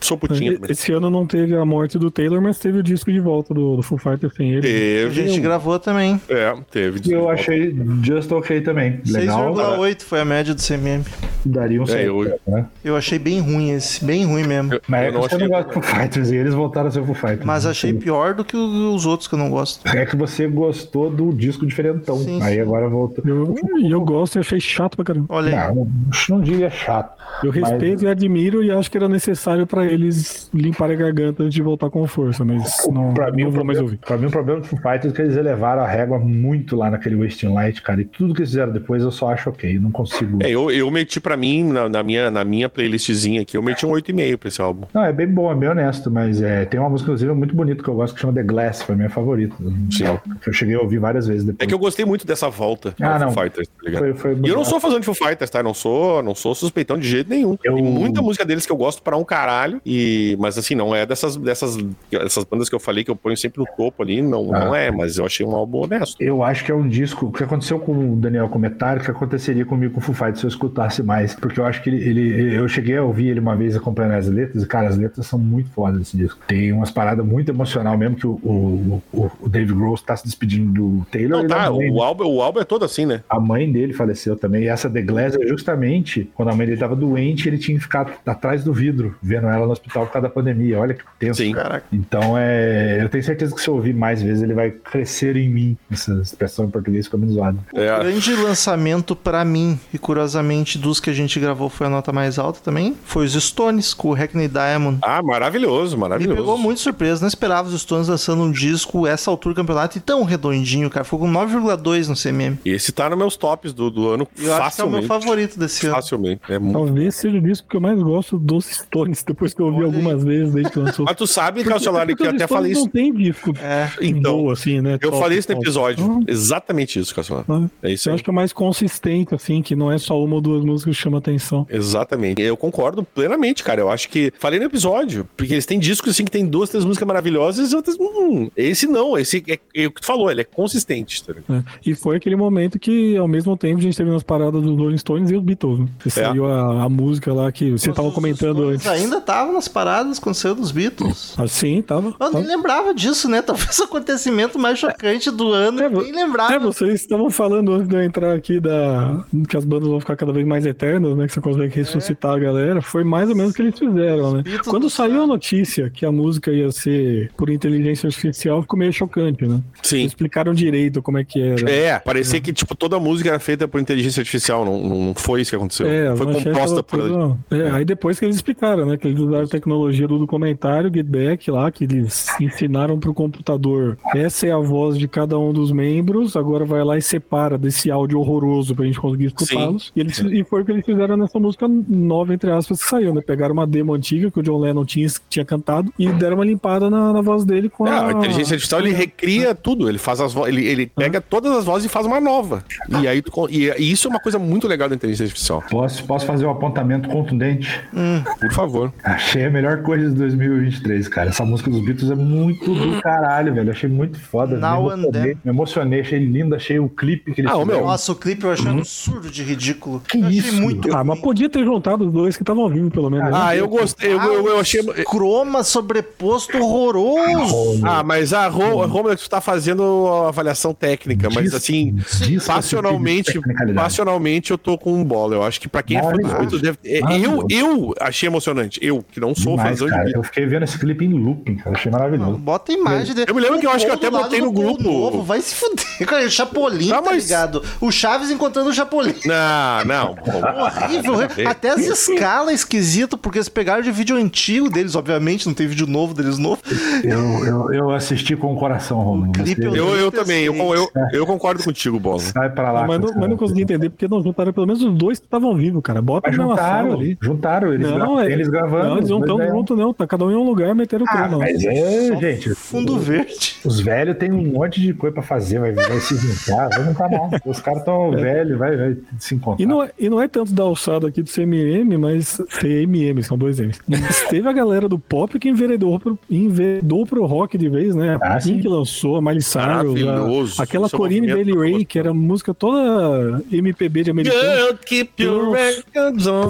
sou putinho também. Esse ano não teve a morte do Taylor, mas teve o disco de volta do, do Foo Fighters sem ele. A Teve. gente um- gravou também. É, teve. E eu achei Just Ok também. Legal. 6,8 foi a média do CMM. daria um certo, eu- né? Eu achei bem ruim esse, bem ruim mesmo. Mas Eu é que não achei- não gosta do Foo Fighters e eles voltaram a ser Foo Fighters. Mas achei pior do que os outros que eu não gosto. É que você gostou do disco diferentão. Sim, Aí sim. agora voltou. Eu, e eu gosto e achei chato pra caramba. Olha aí. Não, não diria chato. Eu Mas- respeito e admiro e acho que era necessário pra eles limparem a garganta antes de voltar com força, mas não, pra mim, não o vou mais problema, ouvir. pra mim, o problema do Foo Fighters é que eles elevaram a régua muito lá naquele Wasting Light, cara. E tudo que eles fizeram depois eu só acho ok. Não consigo. É, eu, eu meti pra mim, na, na minha, na minha playlistzinha aqui, eu meti um 8,5 pra esse álbum. Não, é bem bom, é bem honesto, mas é, tem uma música, inclusive, muito bonita que eu gosto que chama The Glass, foi a minha favorita. Sim. Que eu cheguei a ouvir várias vezes depois. É que eu gostei muito dessa volta Ah, não. Foo Fighters, tá ligado? Foi- foi e eu não sou fazendo de Foo Fighters, tá? Eu não sou, não sou suspeitão de jeito nenhum. Eu- Tem muita música deles que eu gosto pra um caralho, e... mas assim, não é dessas, dessas, dessas bandas que eu falei que eu ponho sempre no topo ali, não, Ah. não é, mas eu achei um álbum honesto. Eu acho que é um disco. O que aconteceu com o Daniel Comentário, que aconteceria comigo com o Foo Fighters se eu escutasse mais. Porque eu acho que ele, ele- Eu cheguei a ouvir ele uma vez acompanhando as letras, e, cara, as letras são muito fodas desse disco. Tem umas paradas muito emocional mesmo, que o, o, o, o Dave Grohl tá se despedindo do Taylor. Não, tá, mãe, o álbum, o álbum é todo assim, né? A mãe dele faleceu também. E essa The Glass é justamente quando a mãe dele tava doente, ele tinha que ficar atrás do vidro, vendo ela no hospital por causa da pandemia. Olha que tenso. Sim. Caraca. Então, é, eu tenho certeza que se eu ouvir mais vezes, ele vai crescer em mim. Essa expressão em português ficou meio zoada. É, Grande lançamento pra mim, e curiosamente dos que a gente gravou foi a nota mais alta também, foi os Stones, com o Hackney Diamond. Ah, maravilhoso, Me maravilhoso. pegou muito surpresa, não esperava os Stones lançando um disco essa altura do campeonato e tão redondinho, cara. Ficou com 9,2 no CMM. Esse tá nos meus tops do, do ano eu acho que é o meu facilmente. favorito desse ano. Facilmente. É muito... Talvez seja o disco que eu mais gosto dos Stones, depois que eu ouvi Olha algumas vezes desde que lançou. Mas tu sabe, Calciolari, que Porque eu até falei isso. Não tem disco É. Então, boa, assim, né? Eu top, falei isso no episódio. Então, Exatamente isso, Calciolari. Ah, É isso Eu aí. acho que é mais consistente, assim, que não é só uma ou duas músicas que chamam atenção. Exatamente. Eu concordo plenamente, cara. Eu acho que. Falei no episódio, porque eles têm discos assim que tem duas, três músicas maravilhosas e outras. Hum, esse não, esse é, é o que tu falou, ele é consistente. Tá né? E foi aquele momento que, ao mesmo tempo, a gente teve nas paradas dos Rolling Stones e os Beatles. Né? Que É. saiu a, a música lá que você tava Os comentando antes. Ainda tava nas paradas quando saiu dos Beatles. Assim, tava. Eu nem tava. lembrava disso, né? Talvez o acontecimento mais chocante do ano. É, eu nem lembrava. É, vocês estavam falando antes de eu entrar aqui da que as bandas vão ficar cada vez mais eternas, né? Que você consegue ressuscitar a galera. Foi mais ou menos o que eles fizeram, né? Beatles Quando do saiu céu. a notícia que a música ia ser por inteligência artificial, ficou meio chocante, né? Sim. Explicaram direito como é que era. É, parecia que tipo, toda a música era feita por inteligência artificial. Não, não foi isso que aconteceu. É, as foi composta por. tudo- É, aí depois que eles explicaram, né? Que eles usaram a tecnologia do documentário Get Back lá, que eles ensinaram pro computador. Essa é a voz de cada um dos membros, agora vai lá e separa desse áudio horroroso pra gente conseguir escutá-los. E, eles, e foi o que eles fizeram nessa música nova, entre aspas, que saiu, né? Pegaram uma demo antiga que o John Lennon tinha, tinha cantado e deram uma limpada na, na voz dele com É, a. a inteligência artificial ele recria tudo, ele faz as vo- ele, ele pega todas as vozes e faz uma nova. E aí e, e isso é uma coisa muito legal da inteligência artificial. Posso, posso fazer um apontamento contundente? Por favor. Achei a melhor coisa de 2023, cara. Essa música dos Beatles é muito do caralho, velho. Achei muito foda. Now me, and emocionei, then. me emocionei, achei lindo, achei o clipe que eles Ah, fizeram. meu, Nossa, o clipe eu achei um absurdo de ridículo. Que eu achei isso? muito. Ah, mas podia ter juntado os dois que estavam vivos, pelo menos. né? Ah, eu gostei, eu, eu, eu achei. Croma sobreposto horroroso. Ah, mas a Ro- a Romulo, tu tá fazendo a avaliação técnica, mas assim, passionalmente, passionalmente eu tô com um bola. Eu acho que pra quem é fã. Beatles deve. é, Eu, eu achei emocionante. Eu, que não sou Demais, fãzão de cara. Eu fiquei vendo esse clipe em looping, cara. Achei maravilhoso. Bota a imagem dele. Eu me lembro que eu acho que eu até do botei do no grupo. Novo. Vai se fuder, cara. O Chapolin, Tá, tá mas- ligado? O Chaves encontrando o Chapolin. Não, não. Horrível, horrível. Até as escalas esquisito, porque eles pegaram de vídeo antigo deles, obviamente, não tem vídeo novo deles novo. Eu, eu, eu assisti com o coração, Romulo. clipe Você eu- Eu, eu também, eu, eu, eu concordo contigo, Bola. sai pra lá. Ah, mas, não, mas não consegui entender porque não juntaram pelo menos os dois que estavam vivos, cara. Bota Mas juntaram, ali. juntaram eles, Não, gra- é- eles gravando. Não, eles não estão é- juntos, não. Tá cada um em um lugar, meteram o Ah, mas é, gente. Fundo verde. Os velhos têm um monte de coisa pra fazer, vai, vai se juntar, vai juntar não. Os caras tão velhos, vai, vai se encontrar. E não, é, e não é tanto da alçada aqui do CMM, mas CMM, são dois M's. Mas teve a galera do pop que enveredou pro, enveredou pro rock de vez, né? Ah, A sim. Pink lançou, a Miley Cyrus, a- aquela é movimento Bailey que Ray, que era música toda MPB de americano. Girl, keep your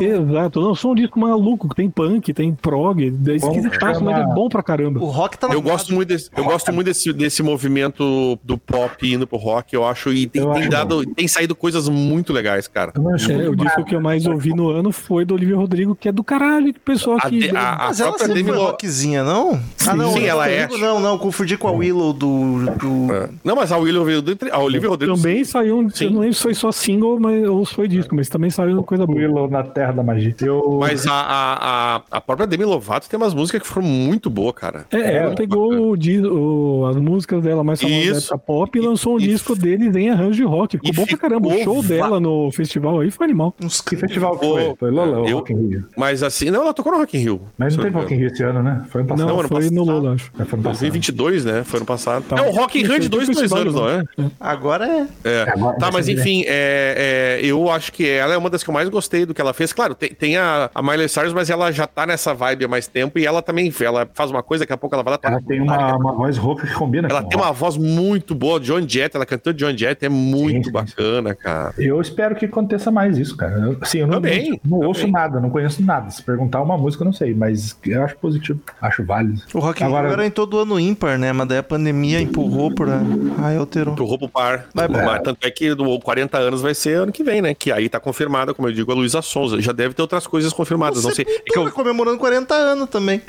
Exato, lançou um disco maluco, que tem punk, tem prog, é esquisitaço, mas é bom pra caramba. O rock tá na Eu gosto muito desse, eu gosto muito desse, desse movimento do pop indo pro rock, eu acho, e tem, tem acho dado, tem saído coisas muito legais, cara. Eu não escuto É, o disco que eu mais ouvi no ano foi do Olivia Rodrigo, que é do caralho, que pessoal A, que. de- a, a Mas ela própria sempre Demi rockzinha, não? ah, não. sim, ela é. Não, não, confundi com a Willow do... do... É. Não, mas a Olivia Rodrigo, a Olivia Rodrigo Também saiu, Sim. eu não lembro se foi só single mas, ou se foi disco, mas também saiu coisa boa. Willow na Terra da Magia. Eu, Mas a, a, a, a própria Demi Lovato tem umas músicas que foram muito boas, cara. É, ela pegou o, o- as músicas dela mais famosas da pop e lançou um E- disco deles em arranjo de rock. Ficou bom pra caramba. O ficou show va- dela no festival aí foi animal. Uns que festival que Pô, foi? Foi Lola, eu- Rock in Rio. Mas assim, não, ela tocou no Rock in Rio. Mas não teve Rock in Rio esse ano, né? Foi ano passado. Não, ano foi no passado. Lola, acho. É, foi ano passado. 2022, né? Foi ano passado. Tá. É, o Rock in Rio é de dois, dois anos, não é? Agora é... É. Agora Tá, mas enfim, é, é, eu acho que ela é uma das que eu mais gostei do que ela fez. Claro, tem, tem a, a Miley Cyrus, mas ela já tá nessa vibe há mais tempo e ela também ela faz uma coisa, daqui a pouco ela vai lá Ela tem uma, uma voz rouca que combina Ela com tem rock. uma voz muito boa, John Jett, ela cantou John Jett, é muito Sim, sim. bacana, cara. Eu espero que aconteça mais isso, cara. Eu, assim, eu não, Também, não, não ouço nada, não conheço nada. Se perguntar uma música, eu não sei, mas eu acho positivo, acho válido. O Rock Agora- era em todo ano ímpar, né? Mas daí a pandemia empurrou pra... Ai, alterou. Do roubo par. Vai, vai. Mas Tanto é que do 40 anos vai ser ano que vem, né? Que aí tá confirmada, como eu digo, a Luísa Sonza. Já deve ter outras coisas confirmadas. Não sei. É que eu- comemorando 40 anos também.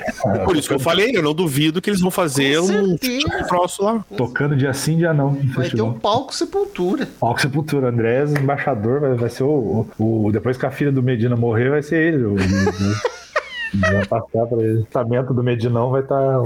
por isso que eu falei, eu não duvido que eles vão fazer um troço lá. Tocando dia sim, dia não. Vai ter um palco Sepultura. Palco Sepultura, Andrés, embaixador, vai, vai ser o, o, o- Depois que a filha do Medina morrer, vai ser ele. O, o- vai passar pra ele. O tratamento do Medinão vai estar.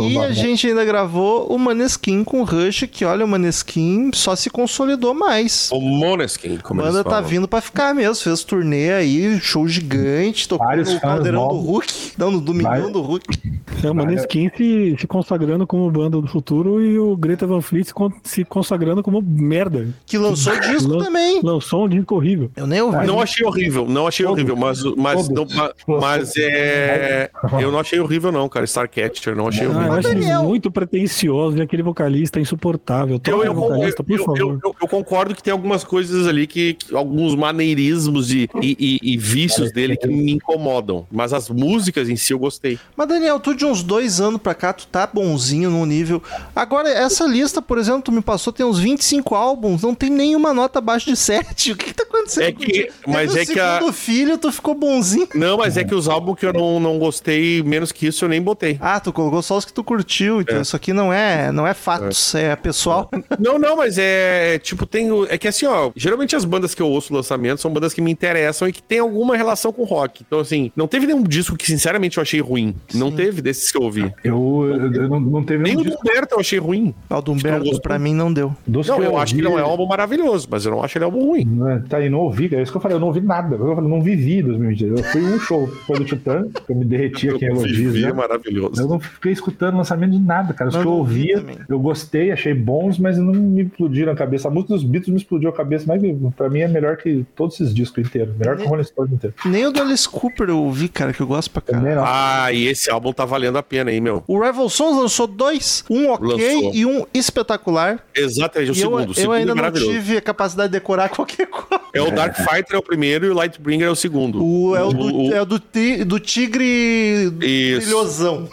E a gente ainda gravou o Maneskin com o Rush, que olha, o Maneskin só se consolidou mais. O Moneskin, A como banda eles tá vindo pra ficar mesmo. Fez turnê aí, show gigante, tocou Vários no Caldeirão do. Hulk. Não, no Domingão Vários- do Hulk. É o Maneskin se, se consagrando como banda do futuro e o Greta Van Fleet se, con- se consagrando como merda. Que lançou disco Lan- também. Lançou um disco horrível. Eu nem ouvi. Não achei horrível, não achei horrível, mas, mas, não, Todos. Ma- mas é. Eu não achei horrível, não, cara. Starcatcher, não achei Ah, eu horrível. acho Daniel. muito pretenciosos e aquele vocalista insuportável. Eu, eu, vocalista, por eu- favor. eu- eu- eu concordo que tem algumas coisas ali que, que- alguns maneirismos e, e, e- e vícios dele que me incomodam. Mas as músicas em si eu gostei. Mas, Daniel, tu de uns dois anos pra cá, tu tá bonzinho no nível. Agora, essa lista, por exemplo, tu me passou, tem uns 25 álbuns, não tem nenhuma nota abaixo de 7. O que, que tá acontecendo É que- mas é que a- filho, tu ficou bonzinho. Não, mas é que os álbuns que eu não, não gostei, menos que isso, eu nem botei. Ah, tu colocou só os que tu curtiu, então isso aqui não é, não é fatos, é, pessoal. Não, não, mas é tipo, tem. o- É que assim, ó, geralmente as bandas que eu ouço lançamento são bandas que me interessam e que tem alguma relação com rock. Então, assim, não teve nenhum disco que, sinceramente, eu achei ruim. Não teve desses que eu ouvi. Eu, eu, eu não, não teve Nem nenhum o do Humberto eu achei ruim. O do Humberto, pra mim, não deu. dos Não, eu ouvi, acho que não é um álbum maravilhoso, mas eu não acho ele álbum ruim. né, Tá aí, não ouvi, é isso que eu falei, eu não ouvi nada. Eu não vivi 2022. Eu fui um show, foi do Titã, que eu me derreti aqui em elogios. Né? é maravilhoso. Eu não fiquei escutando lançamento de nada, cara. Os Eu que eu ouvia, também. eu gostei, achei bons, mas não me explodiram a cabeça. A música dos Beatles me explodiu a cabeça, mas pra mim é melhor que todos esses discos inteiros. Melhor que o Rolling Stone inteiro. Nem o do Alice Cooper eu ouvi, cara, que eu gosto pra caralho. não. Ah, e esse álbum tá valendo a pena, hein, meu? O Rival Sons lançou dois, um ok Lançou. e um espetacular. Exatamente, o e eu, segundo. O eu segundo ainda é não tive a capacidade de decorar qualquer coisa. É o Dark Fighter é o primeiro e o Lightbringer é o segundo. O, é o do, o- é o do, ti- do tigre Isso. brilhosão.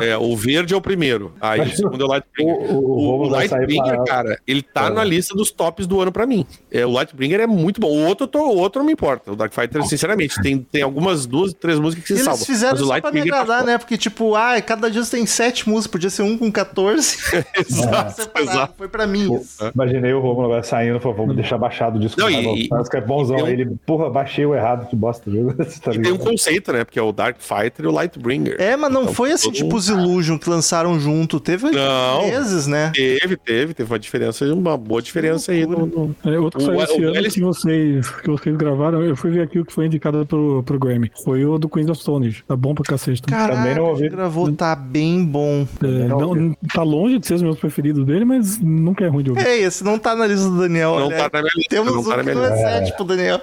É, o verde é o primeiro. Aí o Mas segundo é o Lightbringer. o- o- o O, Romulo vai sair Lightbringer, pra- cara, ele tá É. na lista dos tops do ano pra mim. É, o Lightbringer é muito bom. O outro, tô- o outro não me importa. O Dark Fighter, sinceramente, tem, tem algumas duas, três músicas que se Eles salvam. fizeram Mas o só pra tá agradar, foda. né? Porque, tipo, ah, cada dia tem sete músicas, podia ser um com 14. Exato, Separado. exato. Foi pra mim isso. Imaginei o Romulo agora saindo, falou, vamos deixar baixado o disco. Não, do e- e- é bonzão. um- Aí ele, porra, baixei o errado, que bosta. Tá E tem um ligado? Conceito, né? Porque é o Dark Fighter e o Lightbringer. É, mas não Então, foi assim, tipo os Illusion que lançaram junto. Teve Não. meses, né? Teve, teve, teve uma diferença, uma boa diferença aí no, no- É, outro que O- saiu o esse ano Alice- que vocês, que vocês gravaram, eu fui ver aqui o que foi indicado pro, pro Grammy. Foi o do Queens of Stone Age. Tá bom pra cacete. também. Também Caraca, não ouvi. gravou, tá bem bom. É, não não, tá longe de ser os meus preferidos dele, mas nunca é ruim de ouvir. Ei, esse não tá na lista do Daniel, Não olha. tá na minha lista, Temos não um tá na que minha não é lista. sete pro Daniel.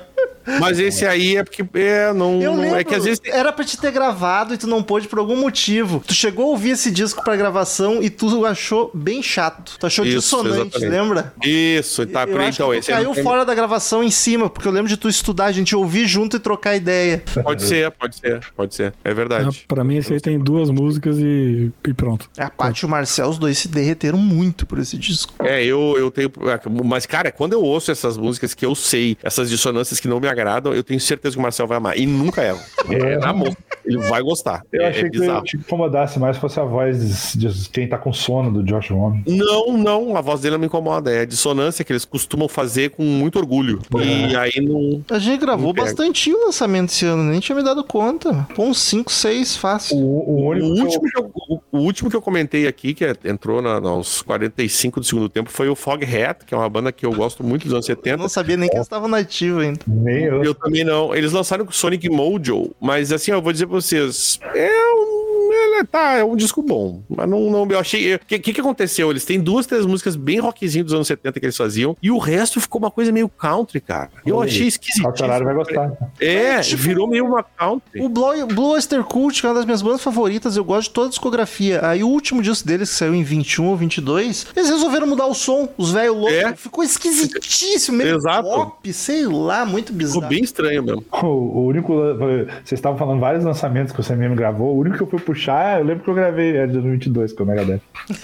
Mas esse aí é porque é, não, Eu não- lembro, é que às vezes era pra te ter gravado e tu não pôde por algum motivo. Tu chegou a ouvir esse disco pra gravação e tu achou bem chato. Tu achou Isso, dissonante, exatamente. lembra? Isso, tá, eu então esse aí caiu tem- fora da gravação em cima, porque eu lembro de tu estudar, a gente ouvir junto e trocar ideia. Pode ser, pode ser, pode ser. É Ah, verdade. pra mim, esse aí tem duas músicas e, e pronto. A Paty e o Marcel, os dois se derreteram muito por esse disco. É, eu, eu tenho. Mas, cara, quando eu ouço essas músicas que eu sei, essas dissonâncias que não me agradam, eu tenho certeza que o Marcel vai amar. E nunca erra. É, na mão. Ele vai gostar. Eu é, achei é que bizarro. te incomodasse mais se fosse a voz de, de quem tá com sono do Josh Homme. Não, não, a voz dele não me incomoda. É a dissonância que eles costumam fazer com muito orgulho. E aí não. A gente gravou bastante o lançamento esse ano, nem tinha me dado conta. Pô, uns 5, 6, fácil. O, o O eu- último, que eu, o- último que eu comentei aqui, que é- entrou na, nos 45 do segundo tempo, foi o Foghat, que é uma banda que eu gosto muito dos anos Eu 70. não sabia nem que eles estavam nativos ainda. nem eu. Eu também não. Eles lançaram com Sonic Mojo, mas assim, eu vou dizer pra vocês, é um. Ele tá, é um disco bom. Mas não, não eu achei. O que, que que aconteceu? Eles têm duas, três músicas bem rockzinho dos anos 70 que eles faziam, e o resto ficou uma coisa meio country, cara. Eu aí, achei esquisito. Calcaralho vai gostar. É, Tipo- virou meio uma country. O Blue, Blue Oyster Cult, que é uma das minhas bandas favoritas, eu gosto de toda a discografia. Aí o último disco deles, que saiu em 21 ou 22, eles resolveram mudar o som, os velhos loucos. É. Ficou esquisitíssimo, meio Exato. pop, sei lá, muito bizarro. Ficou bem estranho mesmo. O, o único. Vocês estavam falando vários lançamentos que o CMM gravou. O único que eu fui puxar, eu lembro que eu gravei é de 2022 com o Megadeth.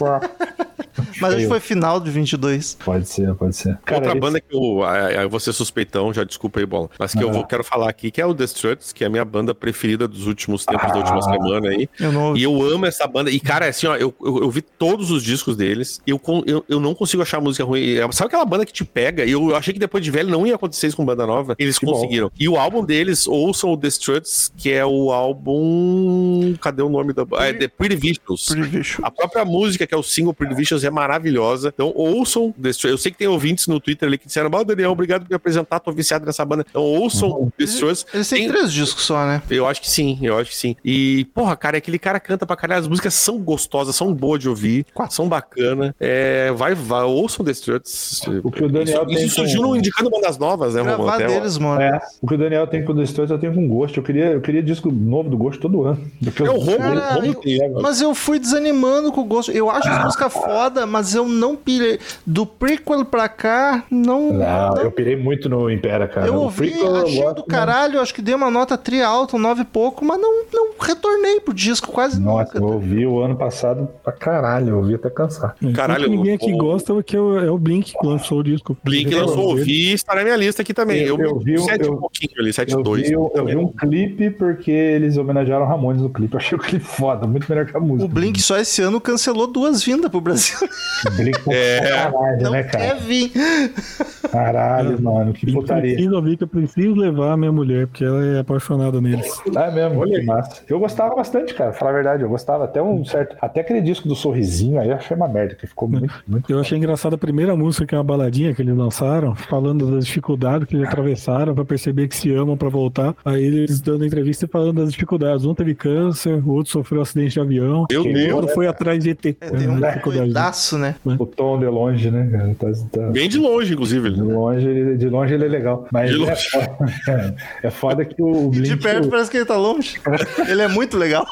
Mas acho que foi final de 22. Pode ser, pode ser. Outra esse- banda que eu, ah, eu vou ser suspeitão, já desculpa aí, bola, mas que eu Ah. vou, quero falar aqui, que é o The Struts, que é a minha banda preferida dos últimos tempos, da última Ah. semana aí. Eu não. E eu amo essa banda. E, cara, assim, ó, eu, eu, eu vi todos os discos deles. Eu, eu, eu não consigo achar música ruim. É, Sabe aquela banda que te pega? E eu, eu achei que depois de velho não ia acontecer isso com banda nova. Eles Que bom. conseguiram. E o álbum deles, ouçam o The Struts, que é o álbum. Cadê o nome da banda? É The Pretty Vicious. Pretty Vicious. A própria música, que é o single Pretty Vicious, é maravilhosa. Então, ouçam. Eu sei que tem ouvintes no Twitter ali que disseram: Ó, Daniel, obrigado por me apresentar, tô viciado nessa banda. Então, ouçam The Struts. Eles têm Tem- três discos só, né? eu acho que sim, eu acho que sim. E, porra, cara, aquele cara canta pra caralho. As músicas são gostosas, são boas de ouvir, são bacanas. É, vai, vai, ouçam The Struts. O que o Daniel isso, tem isso surgiu com- no indicando bandas novas, né? Gravar Até, deles, mano. É, o que o Daniel tem com The Stones, eu tenho com gosto. Eu queria, eu queria disco novo do gosto todo ano. É, o Romulo eu-? Mas eu fui desanimando com o gosto. Eu acho as músicas foda, mas eu não pirei. Do prequel pra cá, não. Não, não- eu pirei muito no Impera, cara. Eu ouvi, eu achei do caralho, acho que dei uma nota tri alta, um nove e pouco, mas não, não retornei pro disco quase Nossa, nunca. eu ouvi o ano passado pra caralho, eu ouvi até cansar. Caralho, Enquanto ninguém aqui o- gosta que é o, é o Blink que lançou o disco. Blink Eu lançou, ouvi. ouvi, está na minha lista aqui também. Eu, Eu- eu vi sete eu- um pouquinho ali, Eu 7-2. vi, eu, eu vi um clipe porque eles homenagearam Ramones no clipe. Eu achei o clipe foda, muito melhor que a música. O Blink só esse ano cancelou duas vindas pro Brasil. O Blink É. caralho, Não né, quer cara? vir. Caralho, mano, que Eu putaria. preciso ouvir que eu preciso levar a minha mulher, porque ela é apaixonada neles. É mesmo, que massa. Eu gostava bastante, cara, falar a verdade. Eu gostava até um certo. Até aquele disco do sorrisinho aí eu achei uma merda, que ficou muito, muito. Eu achei engraçada a primeira música, que é uma baladinha que eles lançaram, falando das dificuldades que eles atravessaram pra perceber que se amam pra voltar. Aí eles dando entrevista e falando das dificuldades. Um teve câncer, o outro sofreu um acidente de avião, Meu o Deus. outro foi atrás de ET. É, tem um É, doidaço, né? O tom de longe, né, cara? Tá, tá- Bem de longe, inclusive. De longe, ele- de longe ele é legal. Mas De é longe. foda, é foda que o Blink. De perto parece que ele tá longe. Ele é muito legal.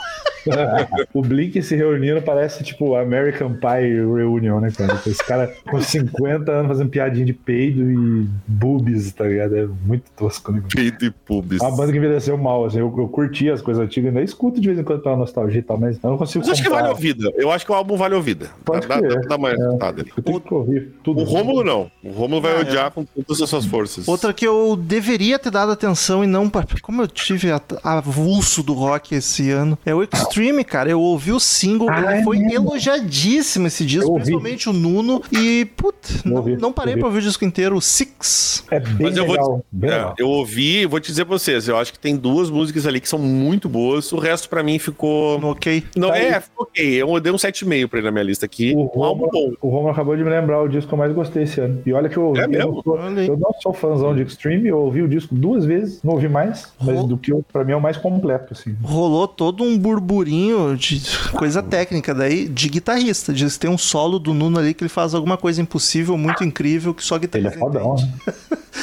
o Blink se reunindo parece tipo American Pie Reunion, né, cara? Esse cara com 50 anos fazendo piadinha de peido e boobies, tá ligado? É muito tosco, né? Peito e. É uma banda que envelheceu mal, assim. Eu, eu curti as coisas antigas, ainda escuto de vez em quando pela nostalgia e tal, mas eu não consigo. Mas acho que vale ouvida. Eu acho que o álbum vale ouvida. Pode. Eu tenho que ouvir tudo. O Rômulo não. O Rômulo vai Ah, odiar com todas as suas forças. Outra que eu deveria ter dado atenção e não. Como eu tive avulso do rock esse ano, é o Extreme, cara. Eu ouvi o single, Ah, ele é foi mesmo? elogiadíssimo esse disco, principalmente o Nuno. E, putz, não, não parei ouvi. pra ouvir o disco inteiro. O Six. É bem Mas eu vou- legal. bem É, legal. eu ouvi e vou te dizer pra vocês, eu acho que tem duas músicas ali que são muito boas, o resto pra mim ficou... No ok. Não, Tá é, aí. ok, eu dei um 7,5 pra ele na minha lista aqui, O um. Romulo, o Romulo acabou de me lembrar o disco que eu mais gostei esse ano. E olha que eu ouvi. É eu, mesmo? não sou, eu não sou fãzão de Extreme, eu ouvi o disco duas vezes, não ouvi mais, mas Ro- do que eu, pra mim é o mais completo, assim. Rolou todo um burburinho de coisa técnica daí, de guitarrista. Diz que tem um solo do Nuno ali que ele faz alguma coisa impossível, muito incrível, que só Ele guitarrista é fodão, né?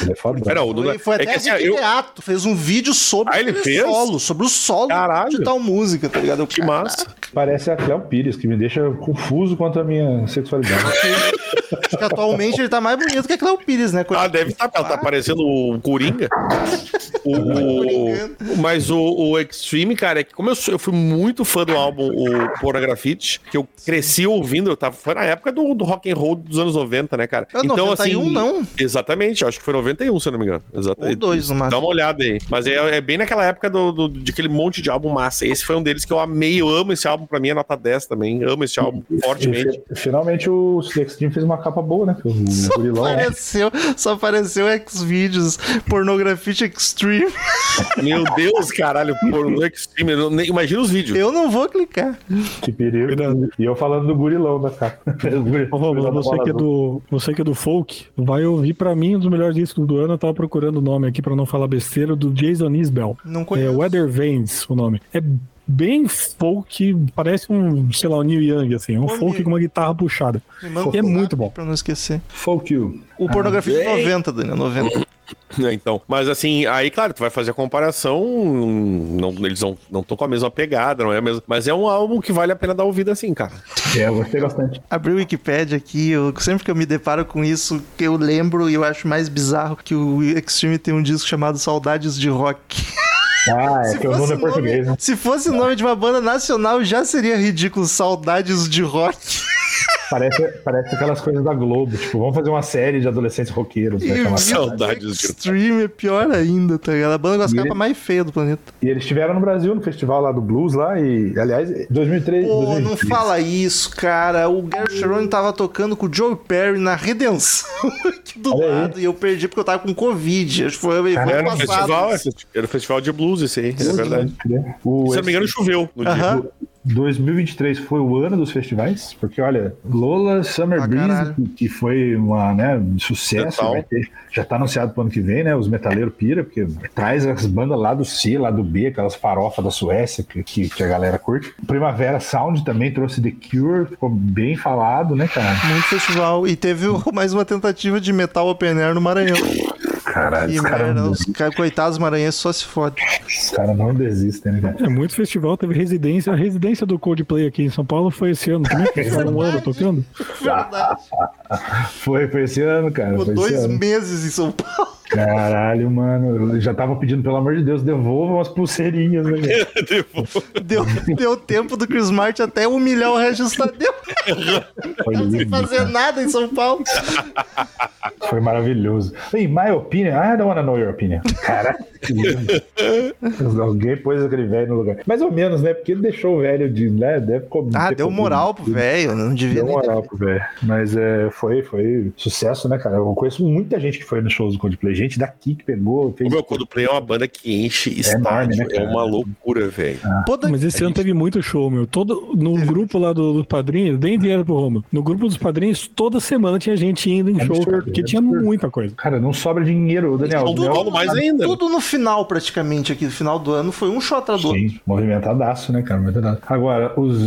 Ele é fodão. Pera, o Duda- Foi, foi é até que assim, eu... Beato, fez um vídeo sobre Ah, ele o fez? solo, sobre o solo Caralho. de tal música, tá ligado? Eu, Que massa. Parece a Cléo Pires, que me deixa confuso quanto à minha sexualidade. Acho que atualmente ele tá mais bonito que a Cléo Pires, né? Ah, deve estar, ela tá parecendo o Coringa. O, mas o, o Extreme, cara, é que como eu, sou- eu fui muito fã do álbum o Pornografite, que eu cresci ouvindo, eu tava, foi na época do, do rock and roll dos anos 90, né, cara? Ah, 91 não. Exatamente, acho que foi 91, se eu não me engano. Exatamente. Ou dois, no máximo. Dá uma olhada aí. Mas é, é bem naquela época do, do- de aquele monte de álbum massa. Esse foi um deles que eu amei, eu amo esse álbum, pra mim é nota 10 também. Amo esse álbum fortemente. E, fi- finalmente o The Extreme fez uma capa boa, né? O Só gurilão. né? apareceu, só apareceu X-Videos, Pornografite Extreme. Meu Deus, caralho, porno extreme. eu nem- Imagina os vídeos. Eu não vou clicar. Que perigo. E eu falando do gurilão da capa. Ô, você que, é do, você que é do folk, vai ouvir pra mim um dos melhores discos do ano. Eu tava procurando o nome aqui pra não falar besteira, do Jason Isbell. Não É conheço. Weather Vanes o nome. É bem folk, parece um, sei lá, um Neil Young, assim. É um Ô, folk amigo. com uma guitarra puxada. E é muito bom. Pra não esquecer. Folk You. O Pornografite bem. 90, Daniel, 90. É, então, mas assim, aí, claro, tu vai fazer a comparação, não, eles não não estão com a mesma pegada, não é mesmo? Mas é um álbum que vale a pena dar ouvida assim, cara. É, eu gostei bastante. Abri o Wikipedia aqui, eu, sempre que eu me deparo com isso, que eu lembro e eu acho mais bizarro que o Extreme tem um disco chamado Saudades de Rock. Ah, é Se que o nome fosse é português, nome- né? Se fosse o nome de uma banda nacional, já seria ridículo. Saudades de Rock. Parece, parece aquelas coisas da Globo. Tipo, vamos fazer uma série de adolescentes roqueiros. Né, chamada- Saudades de- Extreme é pior ainda, tá ligado? A banda com as E capas mais feias do planeta. E eles estiveram no Brasil, no festival lá do Blues lá. E, aliás, 2003. Pô, não 2003. fala isso, cara. O Gary Cherone tava tocando com o Joe Perry na Redenção aqui do Olha aí. lado e eu perdi porque eu tava com Covid. Acho que foi foi Era ano um passado. festival, era um festival de blues esse aí, é verdade. O, Se não me engano, choveu no dia. Aham. 2023 foi o ano dos festivais, porque olha, Lola Summer Ah, Breeze, caralho. que- foi uma, né, um sucesso, ter- já tá anunciado pro ano que vem, né? Os metaleiros pira, porque traz as bandas lá do C, lá do B, aquelas farofas da Suécia que, que, que a galera curte. Primavera Sound também trouxe The Cure, ficou bem falado, né, cara? Muito festival. E teve o- mais uma tentativa de metal open air no Maranhão. Caralho, os caras merda, não, os ca- coitados maranhenses só se fodem. os caras não desistem, né, cara? É muito festival, teve residência. A residência do Coldplay aqui em São Paulo foi esse ano também. que Ficaram um ano tocando. Verdade. Foi, foi esse ano, cara. Ficou Foi esse dois ano. meses em São Paulo. Caralho, mano. Eu já tava pedindo, pelo amor de Deus, devolvam as pulseirinhas, né? Deu, deu tempo do Chris Martin até humilhar o Regis Tadeu. Foi Sem fazer nada em São Paulo. Foi maravilhoso. In my opinion, I don't wanna know your opinion. Caralho. Alguém pôs aquele velho no lugar. Mais ou menos, né? Porque ele deixou o velho de. Né? Deve co- Ah, deu moral pro velho. Não devia Deu nem moral pro velho. Mas é, foi, foi sucesso, né, cara? Eu conheço muita gente que foi nos shows do Coldplay. Gente daqui que pegou. O Fez... meu Coldplay é uma banda que enche enorme, estádio. né, É, uma loucura, velho. Pô, da- Mas esse ano teve muito show, meu. Todo, no grupo lá do- dos padrinhos, deem dinheiro pro Romulo. No grupo dos padrinhos, toda semana tinha gente indo em show, Absurdo, porque é tinha muita coisa. Cara, não sobra dinheiro, Daniel. Então, o Daniel- logo mais ainda. Tudo no final, praticamente, aqui, no final do ano, foi um show atrás do. Sim, movimentadaço, né, cara? Movimentadaço. Agora, os.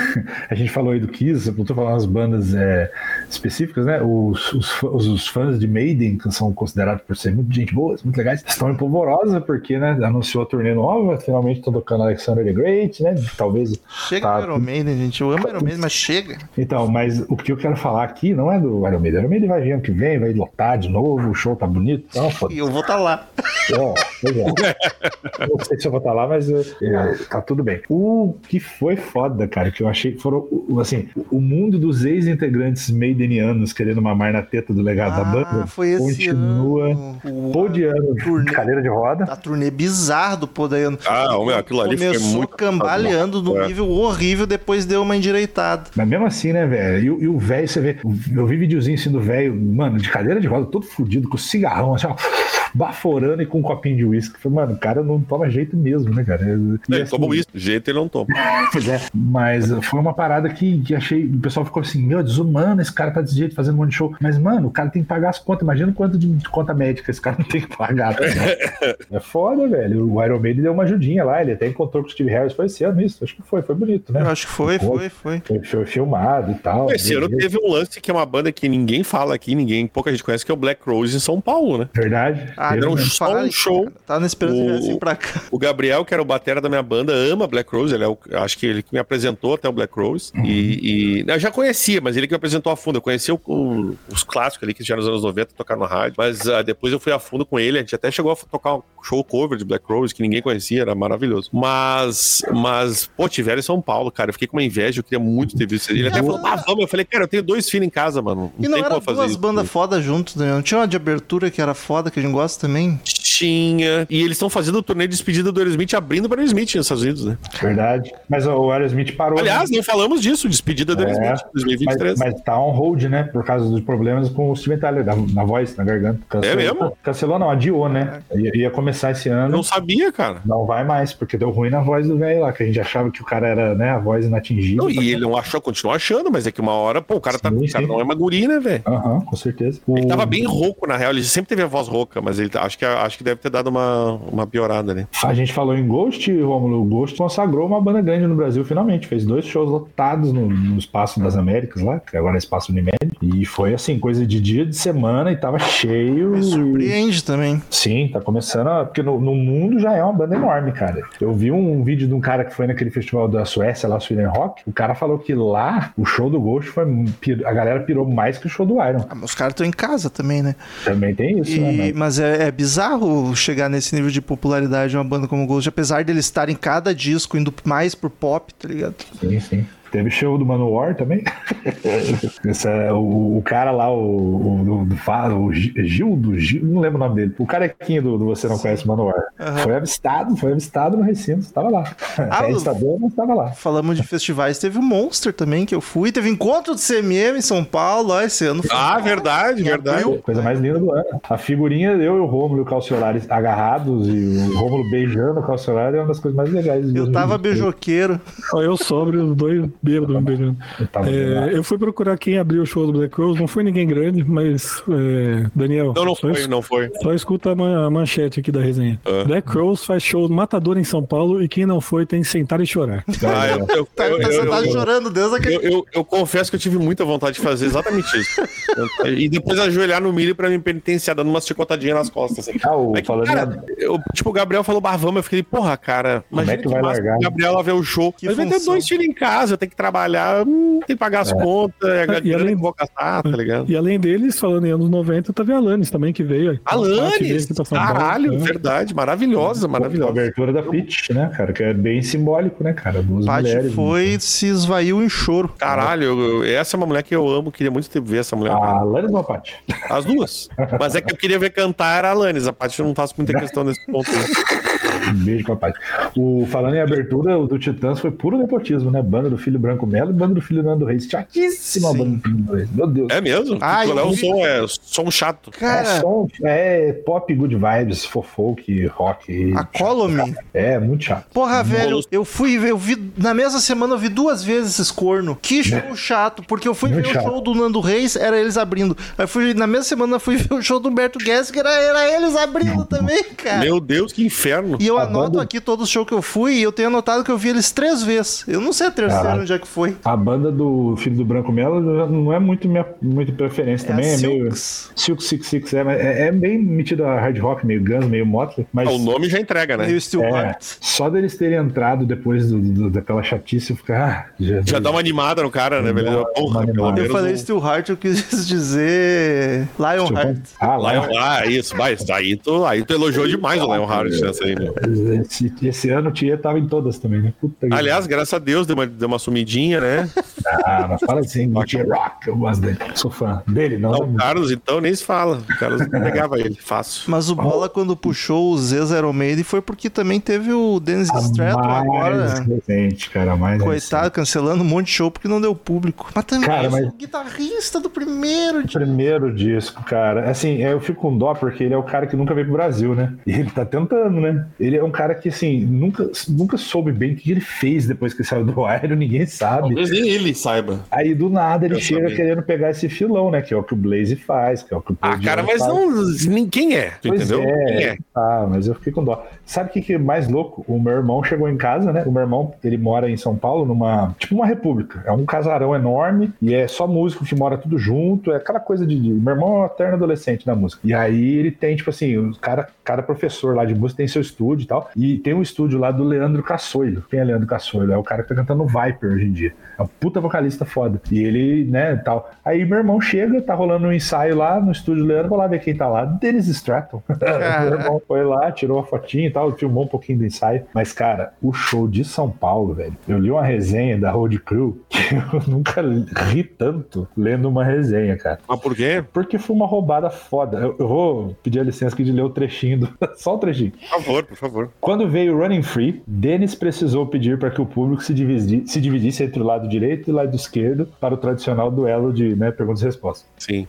a gente falou aí do Kiss, eu tô falando as bandas é, específicas, né? Os, os, os- fãs de Maiden, que são considerados por ser muito gente boa, muito legais, estão em polvorosa, porque, né, anunciou a turnê nova, finalmente estão tocando Alexander the Great, né? Talvez. Chega Tá. do Iron Maiden, gente. Eu amo Iron Maiden, mas chega. Então, mas o que eu quero falar aqui não é do Iron Maiden. Iron Maiden vai vir ano que vem, vai lotar de novo, o show tá bonito. Não, foda E eu vou estar lá. É, é. Não sei se eu vou estar lá, mas é, é, tá tudo bem. O que foi foda, cara, que eu achei que foram, assim, o mundo dos ex-integrantes maidenianos querendo mamar na teta do legado da banda Ah, foi esse continua ano. O- podiano, turnê. cadeira de roda. A turnê bizarra do Podaiano. Ah, meu, aquilo ali foi Começou muito cambaleando num É. nível horrível, depois deu uma endireitada. Mas mesmo assim, né, velho? E, o- e o velho, você vê, eu vi videozinho assim do velho, mano, de cadeira de roda, todo fudido, com cigarrão, assim, ó, baforando e com um copinho de uísque. Falei, Mano, o cara não toma jeito mesmo, né, cara? E, Ele assim, toma isso, do jeito ele não toma. Pois é, mas foi uma parada que, que achei. O pessoal ficou assim: meu, desumano, esse cara tá desse jeito fazendo um monte de show. Mas, mano, o cara tem que pagar as contas. Imagina quanto de conta médica esse cara não tem que pagar. tá é foda, velho. O Iron Maiden deu uma ajudinha lá. Ele até encontrou com o Steve Harris. Foi esse ano isso. Acho que foi. Foi bonito, né? Eu acho que foi, foi, foi. Foi, foi filmado e tal. Esse ano teve um lance que é uma banda que ninguém fala aqui, ninguém, pouca gente conhece, que é o Black Rose em São Paulo, né? Verdade. Ah, Era um, não um show. Tava na esperança que O- viessem pra cá. O Gabriel, que era o batera da minha banda, ama Black Rose. Ele é o, acho que ele que me apresentou até o Black Rose. E, e- eu já conhecia, mas ele que me apresentou a fundo. Eu conhecia o- o- os clássicos ali que já nos anos 90 tocaram na rádio. Mas ah, depois eu fui a fundo com ele. A gente até chegou a tocar um show cover de Black Rose que ninguém conhecia, era maravilhoso. Mas, mas pô, tiveram em São Paulo, cara. Eu fiquei com uma inveja, eu queria muito ter visto. Ele até falou, ah, vamos. Eu falei, cara, eu tenho dois filhos em casa, mano. E não tem era como fazer duas isso. bandas foda juntos, né? Não tinha uma de abertura que era foda, que a gente gosta também? Tinha. E eles estão fazendo o turnê de despedida do Aerosmith abrindo para o Aerosmith nos Estados Unidos, né? Verdade. Mas o Aerosmith parou. Aliás, né? não falamos disso, despedida do É, Aerosmith mas, 2023. mas tá on hold, né? Por causa dos problemas com o Steven Tyler, na, na voz, na garganta. Cancelou, É mesmo? Cancelou não, adiou, né? Ia, ia começar esse ano. Não sabia, cara. Não vai mais, porque deu ruim na voz do velho lá, que a gente achava que o cara era, né, a voz inatingível. Não, e ele não achou, continuou achando, mas é que uma hora, pô, o cara, tá, Sim, o cara sim. não é uma guri, né, velho? Aham, com certeza. Ele O- tava bem rouco, na real. Ele sempre teve a voz rouca, mas ele acho que, acho que deve ter dado uma, uma piorada ali. A gente falou em Ghost, Romulo. O Ghost consagrou uma banda grande no Brasil, finalmente. Fez dois shows lotados no, no Espaço das Américas lá, que agora é Espaço Unimed. E foi assim, coisa de dia de semana e tava cheio. Me e- surpreende também. Sim, tá começando. a- Porque no, no mundo já é uma banda enorme, cara. Eu vi um vídeo de um cara que foi naquele festival da Suécia, lá, Sweden Rock. O cara falou que lá o show do Ghost foi. A galera pirou mais que o show do Iron. Ah, mas os caras estão em casa também, né? Também tem isso, E- né? mas é, é bizarro chegar nesse nível de popularidade de uma banda como Ghost, apesar deles estarem cada disco indo mais pro pop, tá ligado? Sim, sim. Teve show do Manowar também. Esse é o, o cara lá, o, o, do, o Gi- Gil do Gil, não lembro o nome dele. O carequinho do, do Você Não Conhece o Manowar. Foi avistado, foi avistado no recinto, estava lá. Ah, é avistador, mas estava lá. Falamos de festivais, teve o Monster também, que eu fui. Teve encontro do CMM em São Paulo, ó, esse ano. foi- Ah, verdade, verdade. Coisa mais linda do ano. A figurinha, eu e o Rômulo e o Calciolari agarrados e o Rômulo beijando o Calciolari é uma das coisas mais legais. Eu tava 2023. beijoqueiro. Eu sóbrio, os dois bêbados me beijando. Eu É, eu fui procurar quem abriu o show do Black Rose, não foi ninguém grande, mas é, Daniel, Não, não foi, es- não foi. só escuta a, man- a manchete aqui da resenha. Ah. Black Rose faz show Matador em São Paulo e quem não foi tem que sentar e chorar. Ah, eu, eu, Tá, eu, você eu- tá eu- chorando aquele. eu- eu- eu confesso que eu tive muita vontade de fazer exatamente isso. E depois ajoelhar no milho pra me penitenciar, dando uma chicotadinha nas costas. assim. Ah, o, É que, falando cara, eu, tipo, o Gabriel falou barvamos, eu fiquei, porra, cara, imagina é que vai massa largar? o Gabriel lá ver o show. Que Mas vai ter função. dois filhos em casa, eu tenho que trabalhar, hum, tem que pagar as contas, é a E além- que vou gastar, tá ligado? E além deles, falando em anos 90, teve a Alanis também que veio. A Alanis, São Paulo, caralho, né? verdade, maravilhosa, a maravilhosa. abertura da Pitch, né, cara? Que é bem simbólico, né, cara? Duas Paty mulheres. foi, se esvaiu em choro. Caralho, eu- eu- essa é uma mulher que eu amo, queria muito ver essa mulher. A Alanis ou a Paty? As duas. Mas é que eu queria ver cantar era a Alanis, a Paty eu não faço muita questão nesse ponto. Um beijo pra Paty. O, falando em abertura, o do Titãs foi puro nepotismo, né? Banda do Filho Branco Melo e banda do Filho Nando Reis. Chatíssima a banda do Filho Reis. Meu Deus. É mesmo? Ah, Porque o eu Léo vi. som é som chato. É, Cara, som, é pop, good vibes, fofolk, rock. a Colome. É, muito chato. Porra, velho, eu fui ver, eu vi, na mesma semana eu vi duas vezes esses corno. Que show chato, porque eu fui Muito ver chato. o show do Nando Reis, era eles abrindo. Aí fui, na mesma semana eu fui ver o show do Humberto Guess, que era, era eles abrindo também, cara. Meu Deus, que inferno. E eu anoto banda- aqui todos os shows que eu fui e eu tenho anotado que eu vi eles três vezes. Eu não sei a terceira Caralho. onde é que foi. A banda do Filho do Branco Melo já não é muito minha muito preferência também. a É, meio. Silks. Silk Six Six, é, mas é, é bem metido a hard rock, meio Guns, meio Motley. Mas Ah, O nome já entrega, né? Meio Still é, Heart. só deles terem entrado depois do- do- daquela chatice, eu ficar. Ah, Jesus. Já dá uma animada no cara, né, uma Porra, pelo animada. Eu menos falei um- Still Heart, eu quis dizer Lionheart. Ah, lá. Lion, ah, isso, vai, isso aí tu, aí tu elogiou demais o Lionheart nessa aí, meu. Esse, esse ano o Tia tava em todas também, né? Puta que- Aliás, graças a Deus, deu uma, deu uma sumidinha, né? Ah, mas fala assim, o Tia Rock, eu gosto dele. Sou fã dele, não. Não, da o Carlos, então, nem se fala. O Carlos pegava ele, fácil. Mas o Bola, quando puxou o Zé Iron Maiden, foi porque também teve o Dennis Stratton mais agora. recente, cara, mais Coitado, cancelando um monte de show porque não deu público. Mas também Cara, mas- o guitarrista do primeiro O dia. primeiro disco, cara. Assim, eu fico com dó porque ele é o cara que nunca veio pro Brasil, né? E ele tá tentando, né? Ele é um cara que, assim, nunca, nunca soube bem o que ele fez depois que saiu do Iron, ninguém sabe. Talvez nem ele saiba. Aí do nada ele Eu chega sabia. querendo pegar esse filão, né? Que é o que o Blaze faz, que é o que o Ah, Paul cara, Diano mas faz. não. nem- Quem é? Tu Pois entendeu? é, Quem é? Ah, mas eu fiquei com dó. Sabe o que, que é mais louco? O meu irmão chegou em casa, né? O meu irmão, ele mora em São Paulo, numa. Tipo uma república. É um casarão enorme e é só músico que mora tudo junto. É aquela coisa de. Meu irmão é um eterno adolescente na música. E aí ele tem, tipo assim, o cara, cada professor lá de música tem seu estúdio e tal. E tem um estúdio lá do Leandro Cassoilo. Quem é Leandro Cassoilo? É o cara que tá cantando Viper hoje em dia. É um puta vocalista foda. E ele, né, tal. Aí meu irmão chega, tá rolando um ensaio lá no estúdio do Leandro, vou lá ver quem tá lá. Dennis Stratton. meu irmão foi lá, tirou uma fotinha e tal, filmou um pouquinho do ensaio. Mas, cara, o show de São Paulo, velho, eu li uma resenha da Road Crew que eu nunca ri tanto lendo uma resenha, cara. Mas por quê? Porque foi uma roubada foda. Eu, eu vou pedir a licença aqui de ler o trechinho, do... só o trechinho. Por favor, por favor. Quando veio o Running Free, Dennis precisou pedir para que o público se, dividi- se dividisse entre o lado direito e o lado esquerdo para o tradicional duelo de né, perguntas e respostas. Sim.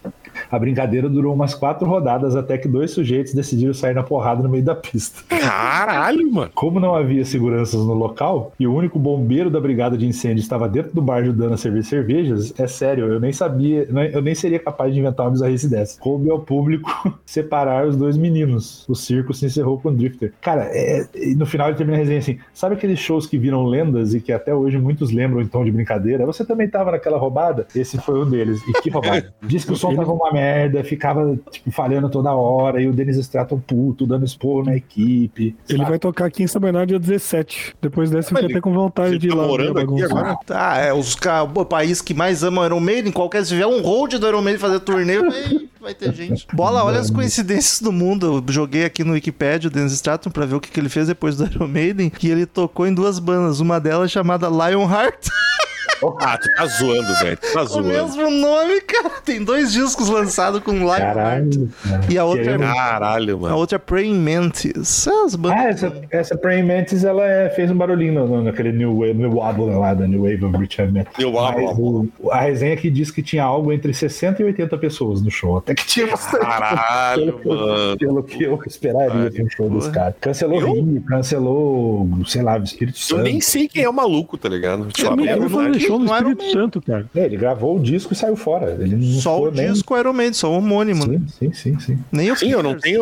A brincadeira durou umas quatro rodadas até que dois sujeitos decidiram sair na porrada no meio da pista. Caralho, mano. Como não havia seguranças no local e o único bombeiro da brigada de incêndio estava dentro do bar ajudando a servir cervejas, é sério, eu nem sabia, eu nem seria capaz de inventar uma bizarrice dessa. Coube ao público separar os dois meninos. O circo se encerrou com o Drifter. Cara, é- e no final ele termina a resenha assim: sabe aqueles shows que viram lendas e que até hoje muitos lembram em tom de brincadeira? Você também tava naquela roubada? Esse foi um deles. E que roubada? Diz que o som tava uma merda, ficava tipo, falhando toda hora, e o Denis Stratton puto, dando esporro na equipe. Ele sabe? vai tocar aqui em São Bernardo dia 17. Depois dessa eu fiquei até com vontade de ir tá lá. morando aqui agora? Tá, é os o país que mais ama o Iron Maiden, qualquer se tiver um hold do Iron Maiden fazer turnê, vai, vai ter gente. Bola, olha as coincidências do mundo. Eu joguei aqui no Wikipedia o Dennis Stratton pra ver o que, que ele fez depois do Iron Maiden, e ele tocou em duas bandas, uma delas chamada Lionheart, Ah, tu tá zoando, velho. Tu tá o zoando. mesmo nome, cara. Tem dois discos lançados com Lionheart. Caralho. cara. E a outra, é, Caralho, a mano. outra é Praying Mantis. É as bandas. Ah, essa, essa Praying Mantis, ela é- fez um barulhinho no- naquele New Wave, New Wobble lá, da New Wave of Rich Heavy Metal. New Wobble. O- A resenha aqui diz que tinha algo entre 60 e 80 pessoas no show. Até que tinha bastante. Caralho, Pelo, mano. pelo que eu esperaria de um show desse porra. cara. Cancelou Eu? Rio, cancelou, sei lá, o Espírito Eu Santo. nem sei quem é o maluco, tá ligado? Deixa eu Ele falar show no Não era o Espírito. Santo, cara. É, ele gravou o disco e saiu fora. Só o nem- disco Iron Maiden, só o homônimo. né? Sim, sim, sim, sim. Nem o Sim, eu não tenho.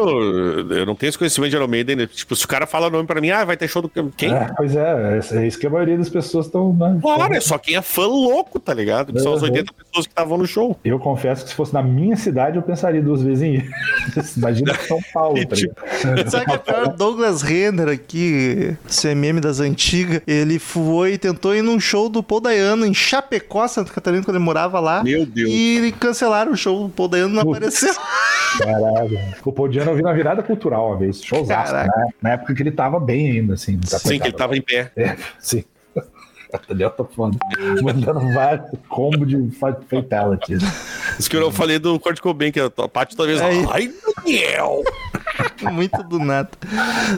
Eu não tenho esse conhecimento de Iron Maiden. né? Tipo, se o cara fala o nome pra mim, ah, vai ter show do. Quem? É, pois é, é isso que a maioria das pessoas estão. Né, Claro, é só quem é fã louco, tá ligado? Que são as Uhum. 80 pessoas que estavam no show. Eu confesso que se fosse na minha cidade, eu pensaria duas vezes em ir. Imagina São Paulo, E tá tipo- ligado? Sabe que é pior? Douglas Renner aqui, CMM das antigas, ele foi, tentou ir num show do Paul Dayano em Chapecó, Santa Catarina, quando ele morava lá. Meu Deus. E cancelaram o show, o Paul Dayano não Putz. apareceu. Caralho. O Podiano eu vi na virada cultural uma vez. Showzaço, né? Na época que ele tava bem ainda, assim. Sim, que ele tava em pé. É, sim. Daniel tá foda. Mandando vários combos de fa- fatalities. Isso que eu falei do Kurt Cobain, que a parte talvez. Aí. Ai, Daniel! Muito do nada.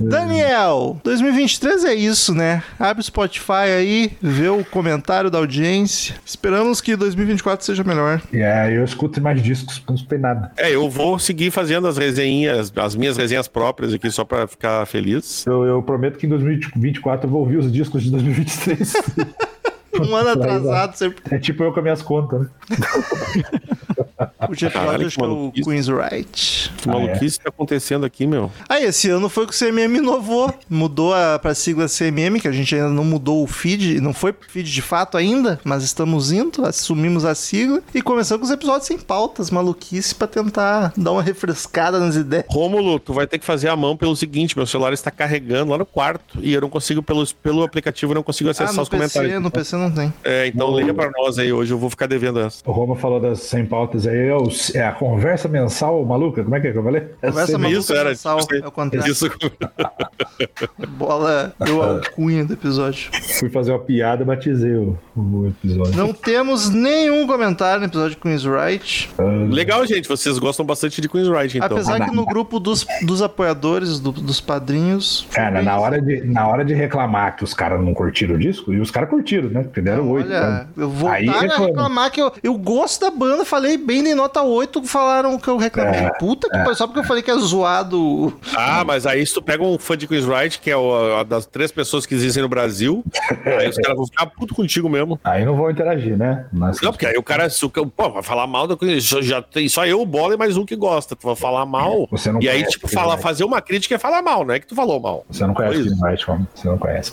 Daniel, 2023 é isso, né? Abre o Spotify aí, vê o comentário da audiência. Esperamos que 2024 seja melhor. E aí eu escuto mais discos, não escutei nada. É, eu vou seguir fazendo as resenhas, as minhas resenhas próprias aqui, só pra ficar feliz. Eu, eu prometo que em 2024 eu vou ouvir os discos de 2023. Um ano atrasado, sempre. é tipo eu com as minhas contas, né? O Jeff Caralho, Lodge, que acho que é o. Queen's Right. Que maluquice tá acontecendo aqui, meu. Ah, esse ano foi que o CMM inovou. Mudou a, pra sigla CMM, que a gente ainda não mudou o feed, não foi feed de fato ainda, mas estamos indo, assumimos a sigla e começamos com os episódios sem pautas, maluquice, pra tentar dar uma refrescada nas ideias. Rômulo, tu vai ter que fazer a mão pelo seguinte: meu celular está carregando lá no quarto e eu não consigo, pelo, pelo aplicativo, eu não consigo Ah, acessar no os PC, comentários. no PC não tem. É, então liga pra nós aí hoje, eu vou ficar devendo essa. O Roma falou das 100 pautas aí. É, o- é a conversa mensal maluca? Como é que é que eu falei? É Conversa maluca Isso era. mensal, tipo, é o contrário. isso. Bola deu a alcunha do episódio. Fui fazer uma piada, batizei o, o episódio. Não temos nenhum comentário no episódio de Queen's Right. Legal, gente. Vocês gostam bastante de Queen's Right, então. Apesar que no grupo dos, dos apoiadores, do- dos padrinhos. Cara, na hora, de, na hora de reclamar que os caras não curtiram o disco, e os caras curtiram, né? Porque deram oito. Olha, né? eu vou Aí reclamar que eu, eu gosto da banda, falei bem em nota 8 falaram que eu reclamei. É, Puta que pariu, só porque eu falei que é zoado. Ah, mas aí se tu pega um fã de Chris Wright, que é o- a das três pessoas que existem no Brasil, aí os caras vão ficar puto contigo mesmo. Aí não vão interagir, né? Mas, Não, porque aí o cara, se pô, vai falar mal da coisa, só- já tem só eu, o bola e mais um que gosta. Tu vai falar mal. Você não e aí, tipo, falar, fazer uma crítica é falar mal, não é que tu falou mal. Você não conhece. Chris Wright, como? Você não conhece.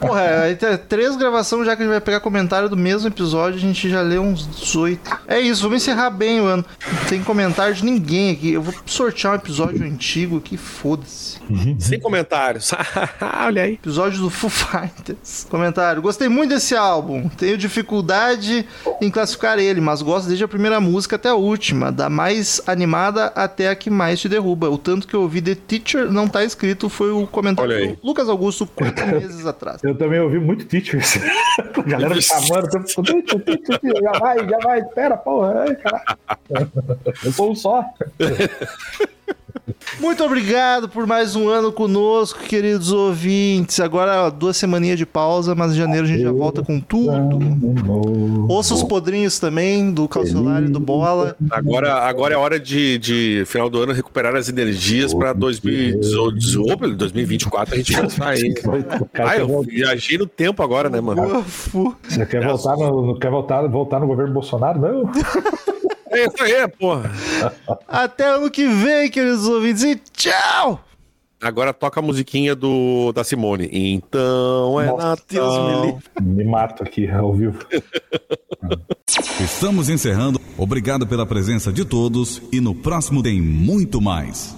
Porra, aí tem três gravações já que a gente vai pegar comentário do mesmo episódio, a gente já leu uns 18. É isso, vamos encerrar bem o ano. Não tem comentário de ninguém aqui. Eu vou sortear um episódio antigo aqui, foda-se. Sem comentários. Olha aí. Episódio do Foo Fighters. Comentário. Gostei muito desse álbum. Tenho dificuldade em classificar ele, mas gosto desde a primeira música até a última. Da mais animada até a que mais te derruba. O tanto que eu ouvi The Teacher não tá escrito foi o comentário do Lucas Augusto quatro meses atrás. Eu também ouvi muito teachers. A galera me chamando, teacher, teacher, teacher, já vai, já vai, espera, porra. Ai. Eu sou um só. Muito obrigado por mais um ano conosco, queridos ouvintes. Agora ó, duas semaninhas de pausa, mas em janeiro a gente já volta com tudo. Ouça os podrinhos também, do Calcionário e do Bola. Agora, agora é hora de, de, final do ano, recuperar as energias pra 2018, 2024 a gente voltar aí. O cara Ah, eu viajei no tempo agora, né, mano? Você quer voltar, no, quer voltar, voltar no governo Bolsonaro? Não. É isso aí, porra. Até ano que vem, queridos ouvintes, e tchau! Agora toca a musiquinha do, da Simone. Então é Nossa, me Natal. livre. Me mato aqui ao vivo. Estamos encerrando. Obrigado pela presença de todos e no próximo tem muito mais.